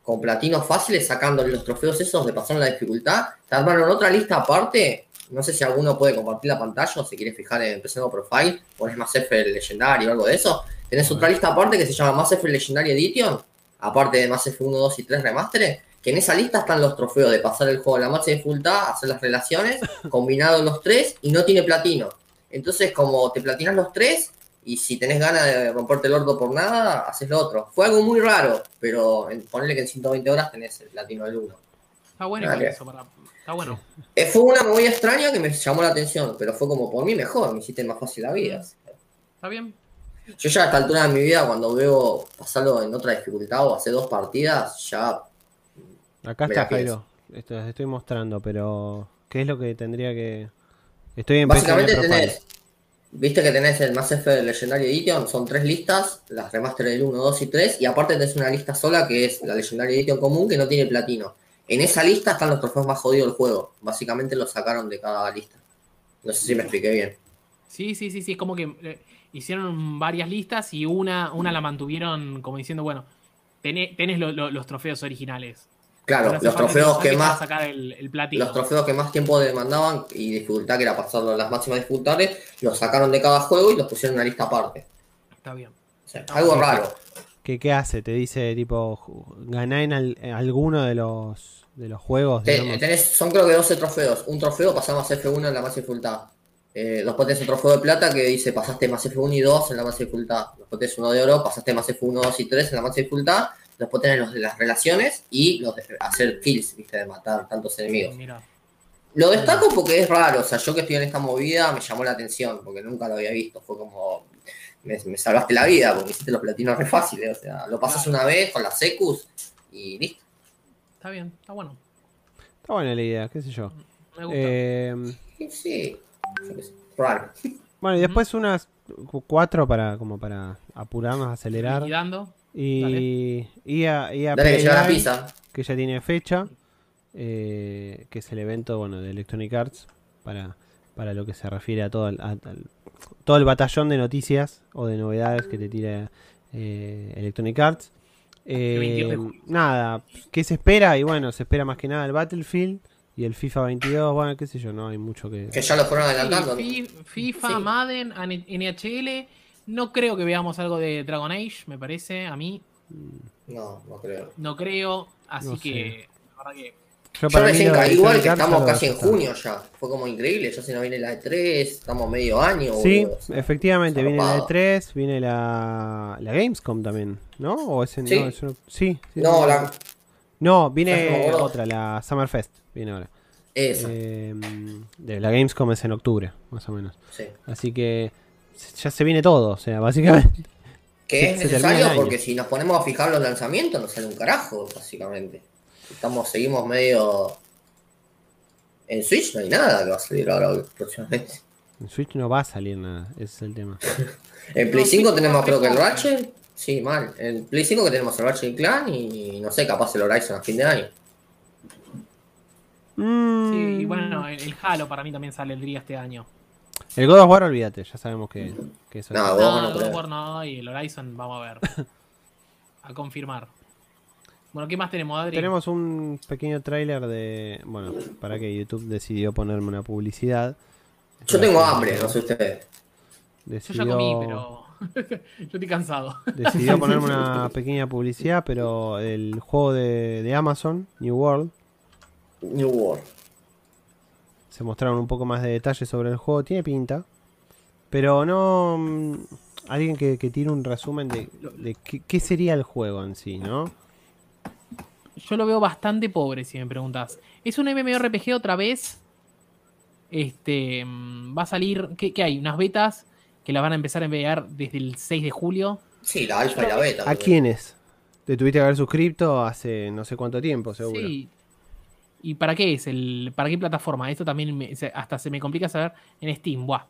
con platinos fáciles sacando los trofeos esos de pasar la dificultad. Te armaron otra lista aparte. No sé si alguno puede compartir la pantalla o se quiere fijar en el Personal Profile, pones Mass Effect Legendary o algo de eso. Tenés otra lista aparte que se llama Mass Effect Legendary Edition, aparte de Mass Effect 1, 2 y 3 Remastered, que en esa lista están los trofeos de pasar el juego a la máxima dificultad, hacer las relaciones, combinados los tres y no tiene platino. Entonces, como te platinas los tres, y si tenés ganas de romperte el orto por nada, haces lo otro. Fue algo muy raro, pero en, ponele que en 120 horas tenés el platino del 1. Está bueno eso, para- está bueno. Eh, fue una movida extraña que me llamó la atención, pero fue como por mí mejor, me hiciste más fácil la vida. ¿Está bien? Yo ya a esta altura de mi vida, cuando veo pasarlo en otra dificultad o hace dos partidas, ya Acá está. Jairo. Esto les estoy mostrando, pero ¿qué es lo que tendría que...? Estoy Básicamente tenés, viste que tenés el Mass Effect Legendary Edition, son tres listas, las remaster del 1, 2 y 3, y aparte tenés una lista sola que es la Legendary Edition común que no tiene platino. En esa lista están los trofeos más jodidos del juego, básicamente los sacaron de cada lista. No sé si me expliqué bien. Sí, sí, sí, sí, es como que eh, hicieron varias listas y una, una la mantuvieron como diciendo, bueno, tené- tenés lo- lo- los trofeos originales. Claro, los trofeos que más sacar el, el platino. los trofeos que más tiempo demandaban y dificultad que era pasarlo a las máximas dificultades, los sacaron de cada juego y los pusieron en una lista aparte. Está bien. O sea, algo raro. ¿Qué, qué hace? Te dice, tipo, ganá en, al- en alguno de los, de los juegos, tenés, son creo que 12 trofeos. Un trofeo pasamos a F1 en la más dificultad. Eh, después tenés un trofeo de plata que dice pasaste más F1 y 2 en la más dificultad. Después tenés uno de oro, pasaste más F1, 2 y 3 en la más dificultad. Después tenés los de las relaciones y los de hacer kills, viste, de matar tantos enemigos. Mira. Lo destaco porque es raro, o sea, yo que estoy en esta movida me llamó la atención, porque nunca lo había visto. Fue como, me, me salvaste la vida, porque hiciste los platinos re fáciles. O sea, lo pasas una vez con las secus y listo. Está bien, está bueno. Está buena la idea, qué sé yo. Me gusta. Eh, Sí, bueno, y después unas cu- cuatro para como para apurarnos, acelerar. Liquidando. Y, y a, y a Dale que la pizza. que ya tiene fecha, eh, que es el evento bueno, de Electronic Arts para, para lo que se refiere a todo el, a- todo el batallón de noticias o de novedades que te tira eh, Electronic Arts. Eh, 22 de julio. nada, ¿qué se espera? Y bueno, se espera más que nada el Battlefield y el FIFA 22. Bueno, qué sé yo, no hay mucho que. Que ya lo fueron adelantando. FIFA, Sí. Madden, NHL. No creo que veamos algo de Dragon Age, me parece. A mí No, no creo. no creo. Así No sé. que, la verdad que. Yo Yo recién caí igual que estamos casi en junio ya. Fue como increíble, ya se nos viene la de 3, estamos medio año. Sí, boludo, efectivamente, viene la zarpado. E3, viene la, la Gamescom también, ¿no? ¿O ese, Sí. no, sí, sí, No, la, No, viene otra, la Summerfest, viene ahora. esa. Eh, de la Gamescom es en octubre, más o menos. sí. Así que ya se viene todo, o sea, básicamente. Que es se necesario porque si nos ponemos a fijar los lanzamientos nos sale un carajo, básicamente. Estamos, seguimos medio. En Switch no hay nada que va a salir ahora próximamente. En Switch no va a salir nada, ese es el tema. En Play No, 5 sí, tenemos creo que el. Ratchet. Sí, mal. En Play 5 que tenemos el Ratchet Clan y no sé, capaz el Horizon a fin de año. Mm, Sí, y bueno, el, el Halo para mí también saldría este año. El God of War, olvídate, ya sabemos que, que eso No, es- No, no el God of. War no, y el Horizon, vamos a ver. A confirmar. Bueno, ¿qué más tenemos, Adri? Tenemos un pequeño tráiler de... Bueno, para que YouTube decidió ponerme una publicidad. Yo tengo hambre, no sé ustedes. Yo Decidió... ya comí, pero. Yo estoy cansado. Decidió ponerme una pequeña publicidad, pero el juego de, de Amazon, New World, New World. se mostraron un poco más de detalles sobre el juego. Tiene pinta, pero no. mm, Alguien que, que tire un resumen de, de qué, qué sería el juego en sí, ¿no? Yo lo veo bastante pobre, si me preguntas. ¿Es un MMORPG otra vez? Este. mm, Va a salir. ¿Qué, qué hay? Unas betas que las van a empezar a enviar desde el 6 de julio. Sí, la alfa y la beta. ¿A quiénes? Te tuviste que haber suscrito hace no sé cuánto tiempo, seguro. Sí. ¿Y para qué es? el ¿Para qué plataforma? Esto también me- hasta se me complica saber en Steam. Buah.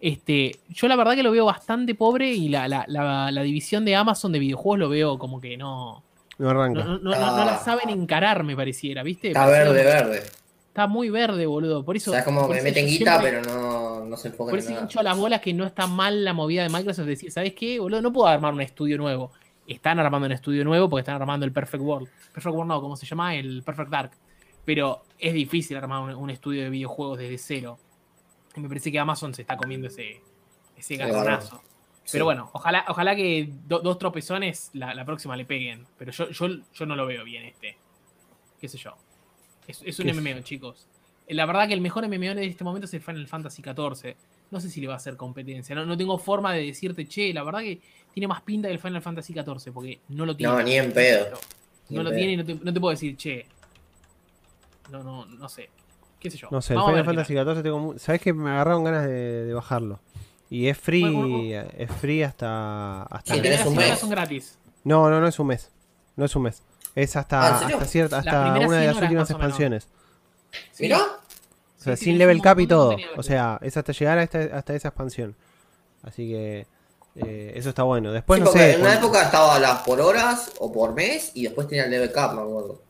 Este, yo la verdad que lo veo bastante pobre y la, la- la- la división de Amazon de videojuegos lo veo como que no. No arranca. No, no- no- no- no la saben encarar, me pareciera, ¿viste? Está Pareciera verde, como- verde. Está muy verde, boludo. Por eso. O sea, es como eso meten guita, siempre- pero no, no se enfocan Por en eso nada. hincho las bolas que no está mal la movida de Microsoft. Es decir, ¿sabes qué, boludo? No puedo armar un estudio nuevo. Están armando un estudio nuevo porque están armando el Perfect World. Perfect World no, ¿cómo se llama? El Perfect Dark. Pero es difícil armar un, un estudio de videojuegos desde cero. Y me parece que Amazon se está comiendo ese, ese Claro. Sí. Pero bueno, ojalá, ojalá que do- dos tropezones la, la próxima le peguen. Pero yo, yo, yo no lo veo bien este. ¿Qué sé yo? Es, es un ¿Qué sé MMO, chicos. La verdad que el mejor MMO en este momento es el Final Fantasy XIV. No sé si le va a hacer competencia. No, no tengo forma de decirte, che, la verdad que tiene más pinta que el Final Fantasy XIV, porque no lo tiene. No, ni en pedo. Ni No en lo pedo. tiene y no te, no te puedo decir, che. No, no, no sé. ¿Qué sé yo? No sé, el Vamos Final Fantasy XIV tengo ¿Sabes que me agarraron ganas de, de bajarlo? Y es free, Bueno, bueno, es free hasta... hasta Sí, un mes. son gratis. No, no, no es un mes. No es un mes. Es hasta, Ah, hasta cierta, hasta una de 100 las últimas expansiones. Mirá, O sea, Sí, sí, sin level cap y todo. O sea, es hasta llegar a esta, hasta esa expansión. Así que eh, eso está bueno. Después sí, no sé. en una cuando- época estaba las por horas o por mes y después tenía el level cap, me acuerdo.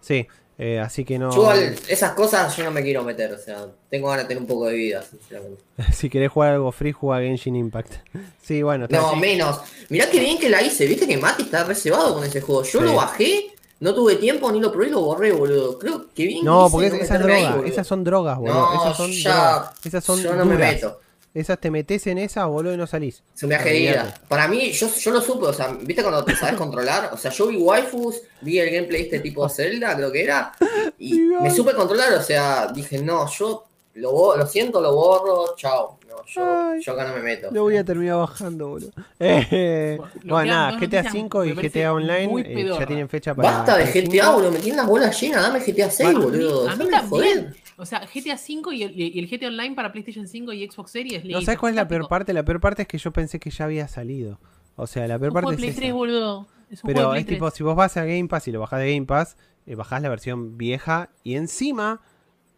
Sí, eh, así que no. Yo esas cosas yo no me quiero meter, o sea, tengo ganas de tener un poco de vida, sinceramente. si querés jugar algo free, juega Genshin Impact. sí, bueno, No, menos. Mirá qué bien que la hice, viste que Mati está reservado con ese juego. Yo Sí. lo bajé, no tuve tiempo, ni lo probé y lo borré, boludo. Creo que bien. No, hice porque no esas ahí, esas son drogas, boludo. No, esas son ya- drogas. Esas son yo no me duras. meto. Esas te metes en esa, boludo, y no salís. Es un viaje de Olvídate. ida. Para mí, yo, yo lo supe, o sea, ¿viste cuando te sabes controlar? O sea, yo vi waifus, vi el gameplay de este tipo Zelda, creo que era, y me supe controlar, o sea, dije, no, yo lo, lo siento, lo borro, chao. No, yo, Ay. yo acá no me meto. Lo voy a terminar bajando, boludo. Eh, Bueno, nada, GTA noticias, 5 y me GTA Online eh, ya tienen fecha para. Basta de GTA, 5. boludo, me tienen las bolas llenas, dame GTA 6, A mí- boludo. a mí también. O sea, GTA 5 y el, y el GTA Online para PlayStation 5 y Xbox Series. No sabes cuál es la peor parte. La peor parte es que yo pensé que ya había salido. O sea, la Es peor un juego parte de Play es 3, esa. boludo. Es un juego Pero de es Play tipo, 3. si vos vas a Game Pass y lo bajás de Game Pass, eh, bajás la versión vieja y encima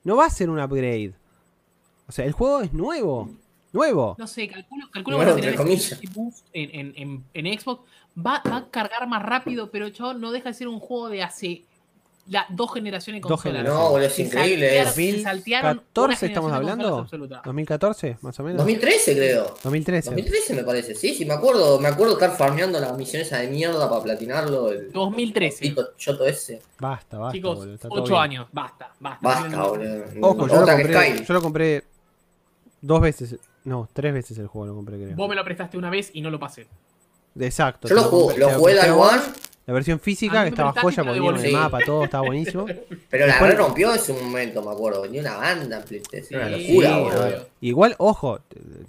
no va a ser un upgrade. O sea, el juego es nuevo. Nuevo. No sé, calculo, calculo Bueno, que en, en, en, en Xbox. Va, va a cargar más rápido, pero chabón, no deja de ser un juego de hace la, dos generaciones de Dos consolas. generaciones. No, boludo, es increíble una 2014 generación estamos hablando. consolas absoluta. 2014, más o menos. 2013 creo. 2013. 2013 me parece, sí, sí, me acuerdo, me acuerdo estar farmeando las misiones de mierda para platinarlo. El 2013. Pito choto ese. Basta, basta. Chicos, boludo, está todo 8 bien. años, basta, basta. Basta, boludo. Ojo, yo lo, compré, yo lo compré dos veces. No, tres veces el juego lo compré, creo. Vos me lo prestaste una vez y no lo pasé. Exacto. Yo lo jugué, lo jugué One, La versión física que estaba joya porque la el devolví. mapa, todo estaba buenísimo. pero la Después- rompió en ese momento, me acuerdo. Venía una banda en PlayStation, una locura, Sí, boludo. Igual, ojo,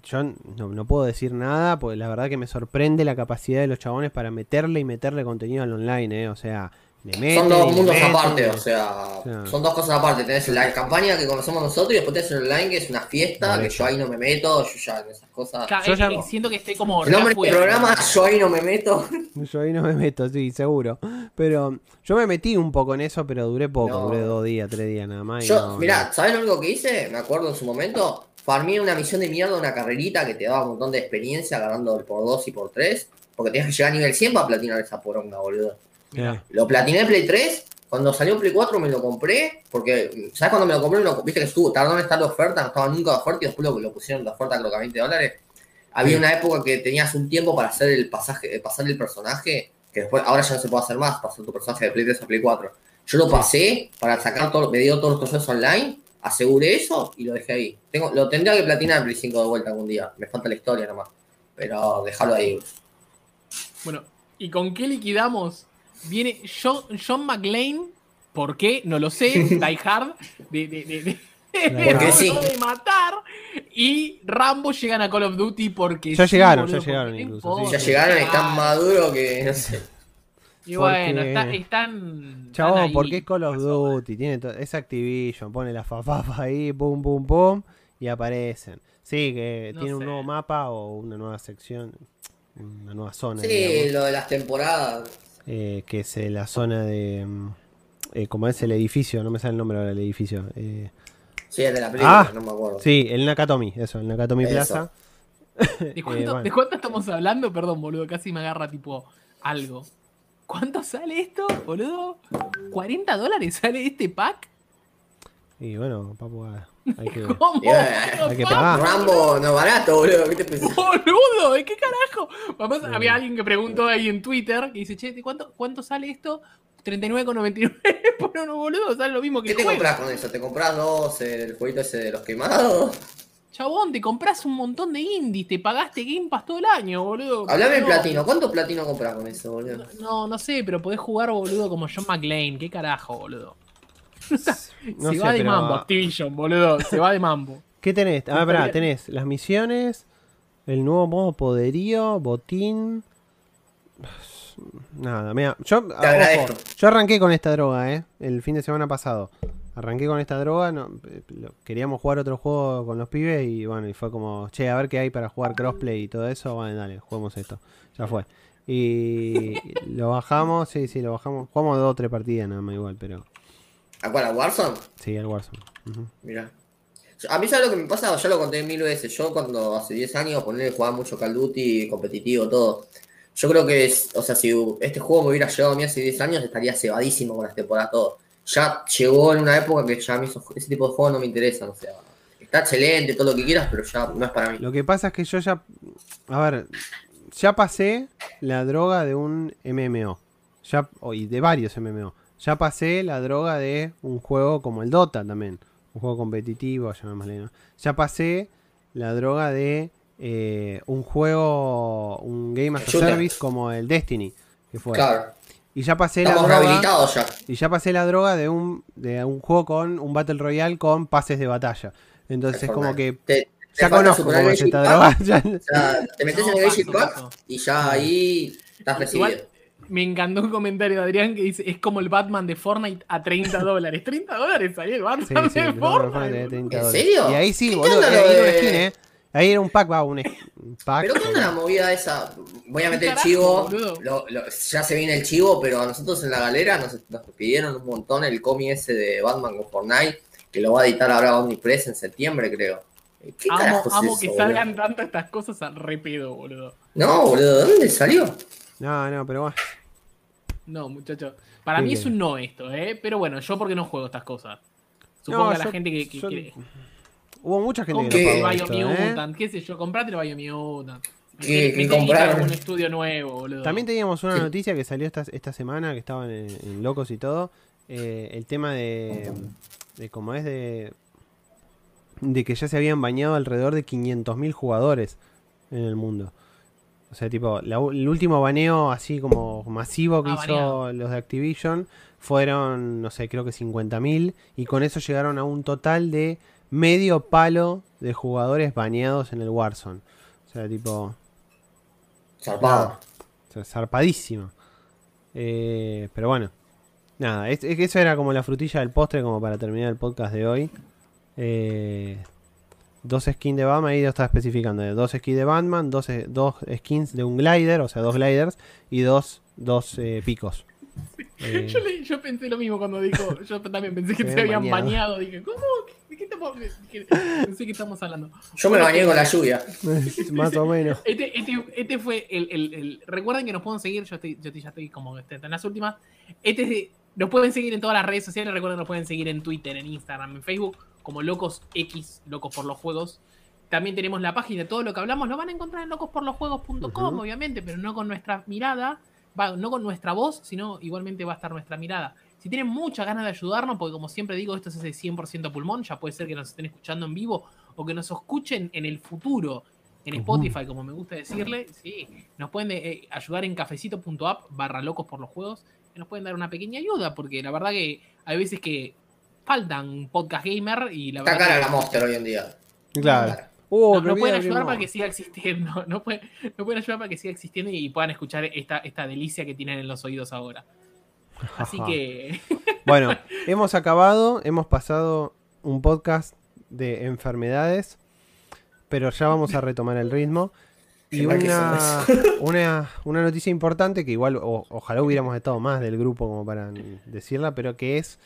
yo no, no puedo decir nada, porque la verdad que me sorprende la capacidad de los chabones para meterle y meterle contenido al online, ¿eh? O sea, meten, Son dos mundos meten, aparte, o sea, Claro. son dos cosas aparte. Tenés la campaña que conocemos nosotros y después tenés el online que es una fiesta, que yo ahí no me meto, yo ya en esas cosas. Yo ya- siento que estoy como. El nombre del programa, yo ahí no me meto. Yo ahí no me meto, sí, seguro. Pero yo me metí un poco en eso, pero duré poco, No. duré dos días, tres días nada más. y Yo, no, mirá, ¿sabes lo único que hice? Me acuerdo en su momento. Farmé una misión de mierda, una carrerita que te daba un montón de experiencia agarrando el por 2 y por 3. Porque tenías que llegar a nivel 100 para platinar esa poronga, boludo. Eh, Lo platiné en Play 3. Cuando salió en Play 4 me lo compré. Porque, ¿sabes cuando me lo compré? Me lo- Viste que estuvo, tardó en estar de oferta, no estaba nunca de oferta y después lo, lo pusieron de oferta creo que a 20 dólares. Había Sí. una época que tenías un tiempo para hacer el pasaje, eh, pasar el personaje, que después, ahora ya no se puede hacer más, pasar tu personaje de Play 3 a Play 4. Yo lo pasé para sacar todo, me dio todos los procesos online, aseguré eso y lo dejé ahí. Tengo, lo tendría que platinar en Play 5 de vuelta algún día. Me falta la historia nomás. Pero déjalo ahí. Bueno, ¿y con qué liquidamos? Viene John, John McLean, ¿por qué? No lo sé, Die Hard, de, de, de, de- Porque sí. de matar, y Rambo llegan a Call of Duty porque Ya sí, llegaron, boludo, ya llegaron incluso, importa, Ya llegaron, están llegaron. maduros que no sé. Y bueno, Porque- está- están... Chabón, porque es Call of Duty, tiene to- es Activision, pone la fafafa ahí, pum, pum, pum, y aparecen. Sí, que No tiene un nuevo mapa o una nueva sección, una nueva zona, Sí, digamos, lo de las temporadas. Eh, que es eh, la zona de, mm, eh, como es el edificio, no me sale el nombre ahora del edificio. eh, Sí, el de la película, Ah, no me acuerdo. sí, el Nakatomi, eso, el Nakatomi Eso. Plaza. ¿De cuánto, Eh, bueno. ¿De cuánto estamos hablando? Perdón, boludo, casi me agarra tipo algo. ¿Cuánto sale esto, boludo? ¿40 dólares sale este pack? Y bueno, papu, ah, hay que... ¿Cómo? Yeah. Hay que pack? pagar. Rambo no barato, boludo. ¿Qué te pensás? Boludo, ¿de qué carajo? Además, había alguien que preguntó ahí en Twitter que dice, che, ¿de cuánto, cuánto sale esto? 39,99 por uno, boludo, sale lo mismo que ¿Qué te juego. compras con eso? ¿Te compras dos, el jueguito ese de los quemados? Chabón, te compras un montón de indies, te pagaste Game Pass todo el año, boludo. Hablame No, platino. ¿Cuánto platino compras con eso, boludo? No, no sé, pero podés jugar, boludo, como John McLean. ¿Qué carajo, boludo? No se sé, va de pero- mambo, Activision, boludo. Se va de mambo. ¿Qué tenés? Ah, pará, tenés las misiones, el nuevo modo poderío, botín. Nada, mira, yo, ah, ojo, yo arranqué con esta droga, eh, el fin de semana pasado. Arranqué con esta droga, no, eh, lo- queríamos jugar otro juego con los pibes y bueno, y fue como, che, a ver qué hay para jugar crossplay y todo eso, bueno, dale, juguemos esto. Ya fue. Y lo bajamos, sí, sí, lo bajamos. Jugamos dos o tres partidas nada más igual, pero ¿A cuál? ¿A Warzone? sí, el Warzone. Ujú. Mira. A mí, ¿sabes lo que me pasa? Ya lo conté mil veces. Yo, cuando hace 10 años, ponerle jugaba mucho Call of Duty, competitivo, todo. Yo creo que, es, o sea, si este juego me hubiera llegado a mí hace 10 años, estaría cebadísimo con las temporadas, todo. Ya llegó en una época que ya a mí ese tipo de juegos no me interesan, o sea. Está excelente, todo lo que quieras, pero ya no es para mí. Lo que pasa es que yo ya. A ver, ya pasé la droga de un MMO. Ya, y de varios MMO. Ya pasé la droga de un juego como el Dota también. Un juego competitivo, llamémosle, ¿no? Ya pasé la droga de eh, un juego, un Game as a. Service como el Destiny. Que fue. Claro, Y ya pasé la droga. rehabilitados ya. Y ya pasé la droga de un, de un juego con un Battle Royale con pases de batalla. Entonces es como que Te, te ya conozco cómo es esta droga. Ya- o sea, te metes No, en el paso. y ya ahí estás recibido. Igual, me encantó un comentario de Adrián que dice, es como el Batman de Fortnite a 30 dólares. 30 dólares salió el Batman Sí, sí, de el Fortnite. de 30 ¿En serio? Y ahí sí, ¿Qué boludo. Ahí lo era una skin, eh. Ahí era un pack, va, un pack. Pero ¿qué onda la movida esa? Voy a meter el chivo, boludo? lo- lo- ya se viene el chivo, pero a nosotros en la galera nos, nos pidieron un montón el cómic ese de Batman con Fortnite, que lo va a editar ahora Omnipress en septiembre, creo. ¿Qué Amo, carajo es eso, que boludo? salgan tantas estas cosas al repedo, boludo. No, boludo, ¿de dónde salió? No, no, pero bueno. No, muchacho. Para ¿Qué mí es un no esto, ¿eh? Pero bueno, yo porque no juego estas cosas. Supongo No, que a la yo- gente que, que yo- quiere. Hubo mucha gente que el no pagó Biomutant, ¿eh? Qué sé yo, comprate el Biomutant. Que- compraron. un estudio nuevo, boludo. También teníamos una Sí. noticia que salió esta, esta semana, que estaban en, en Locos y todo. eh, el tema de, de cómo es de, de que ya se habían bañado alrededor de 500.000 jugadores en el mundo. O sea, tipo, la el último baneo así como masivo que Ah, hizo baneado. los de Activision fueron, no sé, creo que 50.000 y con eso llegaron a un total de medio palo de jugadores baneados en el Warzone. O sea, tipo, Zarpado. o sea, zarpadísimo. Eh, pero bueno, nada, es, es que eso era como la frutilla del postre como para terminar el podcast de hoy. Eh, dos skins de Batman, ahí lo estaba especificando. eh, Dos skins de Batman, dos, eh, dos skins de un glider, o sea, dos gliders y dos, dos eh, picos. Eh, Yo, le- yo pensé lo mismo cuando dijo. Yo también pensé que Se habían bañado. bañado. Dije, ¿cómo? ¿De qué estamos, dije, pensé que estamos hablando. Yo me bañé con la lluvia. más o menos. Este, este, este fue el, el- el- Recuerden que nos pueden seguir. Yo, estoy, yo estoy- ya estoy como este, en las últimas. Este es de- nos pueden seguir en todas las redes sociales. Recuerden que nos pueden seguir en Twitter, en Instagram, en Facebook, como Locos X, Locos por los Juegos. También tenemos la página de todo lo que hablamos. Lo van a encontrar en locosporlosjuegos.com, obviamente, pero no con nuestra mirada. Va, no con nuestra voz, sino igualmente va a estar nuestra mirada. Si tienen muchas ganas de ayudarnos, porque como siempre digo, esto es ese 100% pulmón, ya puede ser que nos estén escuchando en vivo o que nos escuchen en el futuro en. Spotify, como me gusta decirle, sí, nos pueden eh, ayudar en cafecito.app barra locos por los juegos, que nos pueden dar una pequeña ayuda, porque la verdad que hay veces que faltan podcast gamer y la Está verdad cara la Monster hoy en día. Claro. Uh, no, pueden ayudar para que siga existiendo, no pueden, no pueden ayudar para que siga existiendo y puedan escuchar esta, esta delicia que tienen en los oídos ahora. Así Ajá. que Bueno, hemos acabado, hemos pasado un podcast de enfermedades, pero ya vamos a retomar el ritmo. Y una, una, una noticia importante que igual o- ojalá hubiéramos estado más del grupo como para decirla, pero que es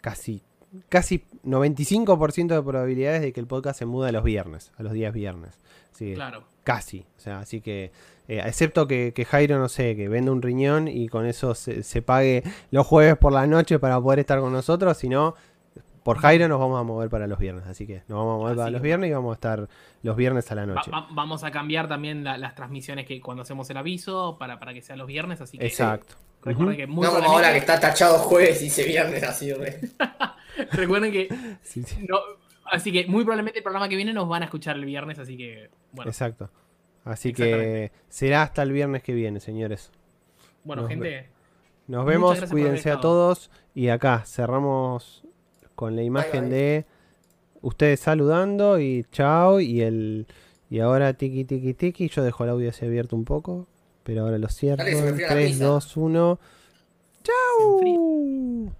casi, casi 95% de probabilidades de que el podcast se muda a los viernes, a los días viernes. Que claro. Casi. O sea, así que. eh, excepto que, que Jairo, no sé, que venda un riñón y con eso se, se pague los jueves por la noche para poder estar con nosotros. Si no, por Jairo nos vamos a mover para los viernes. Así que nos vamos a mover Así para los viernes y vamos a estar los viernes a la Va- noche. va- vamos a cambiar también la- las transmisiones que cuando hacemos el aviso para, para que sean los viernes, así que Exacto. Recuerden que muy no como ahora que está tachado jueves y se viernes así, re. recuerden que Sí, sí. no- así que muy probablemente el programa que viene nos van a escuchar el viernes, así que bueno, Exacto. Así que será hasta el viernes que viene, señores. bueno nos gente, Nos vemos, cuídense a todos. Y acá cerramos con la imagen bye. de ustedes saludando y chao. Y el y ahora tiki tiki tiki. Yo dejo el audio así abierto un poco. Pero ahora lo cierro. Dale, la 3, pizza. 2, 1. Se enfría. ¡Chao!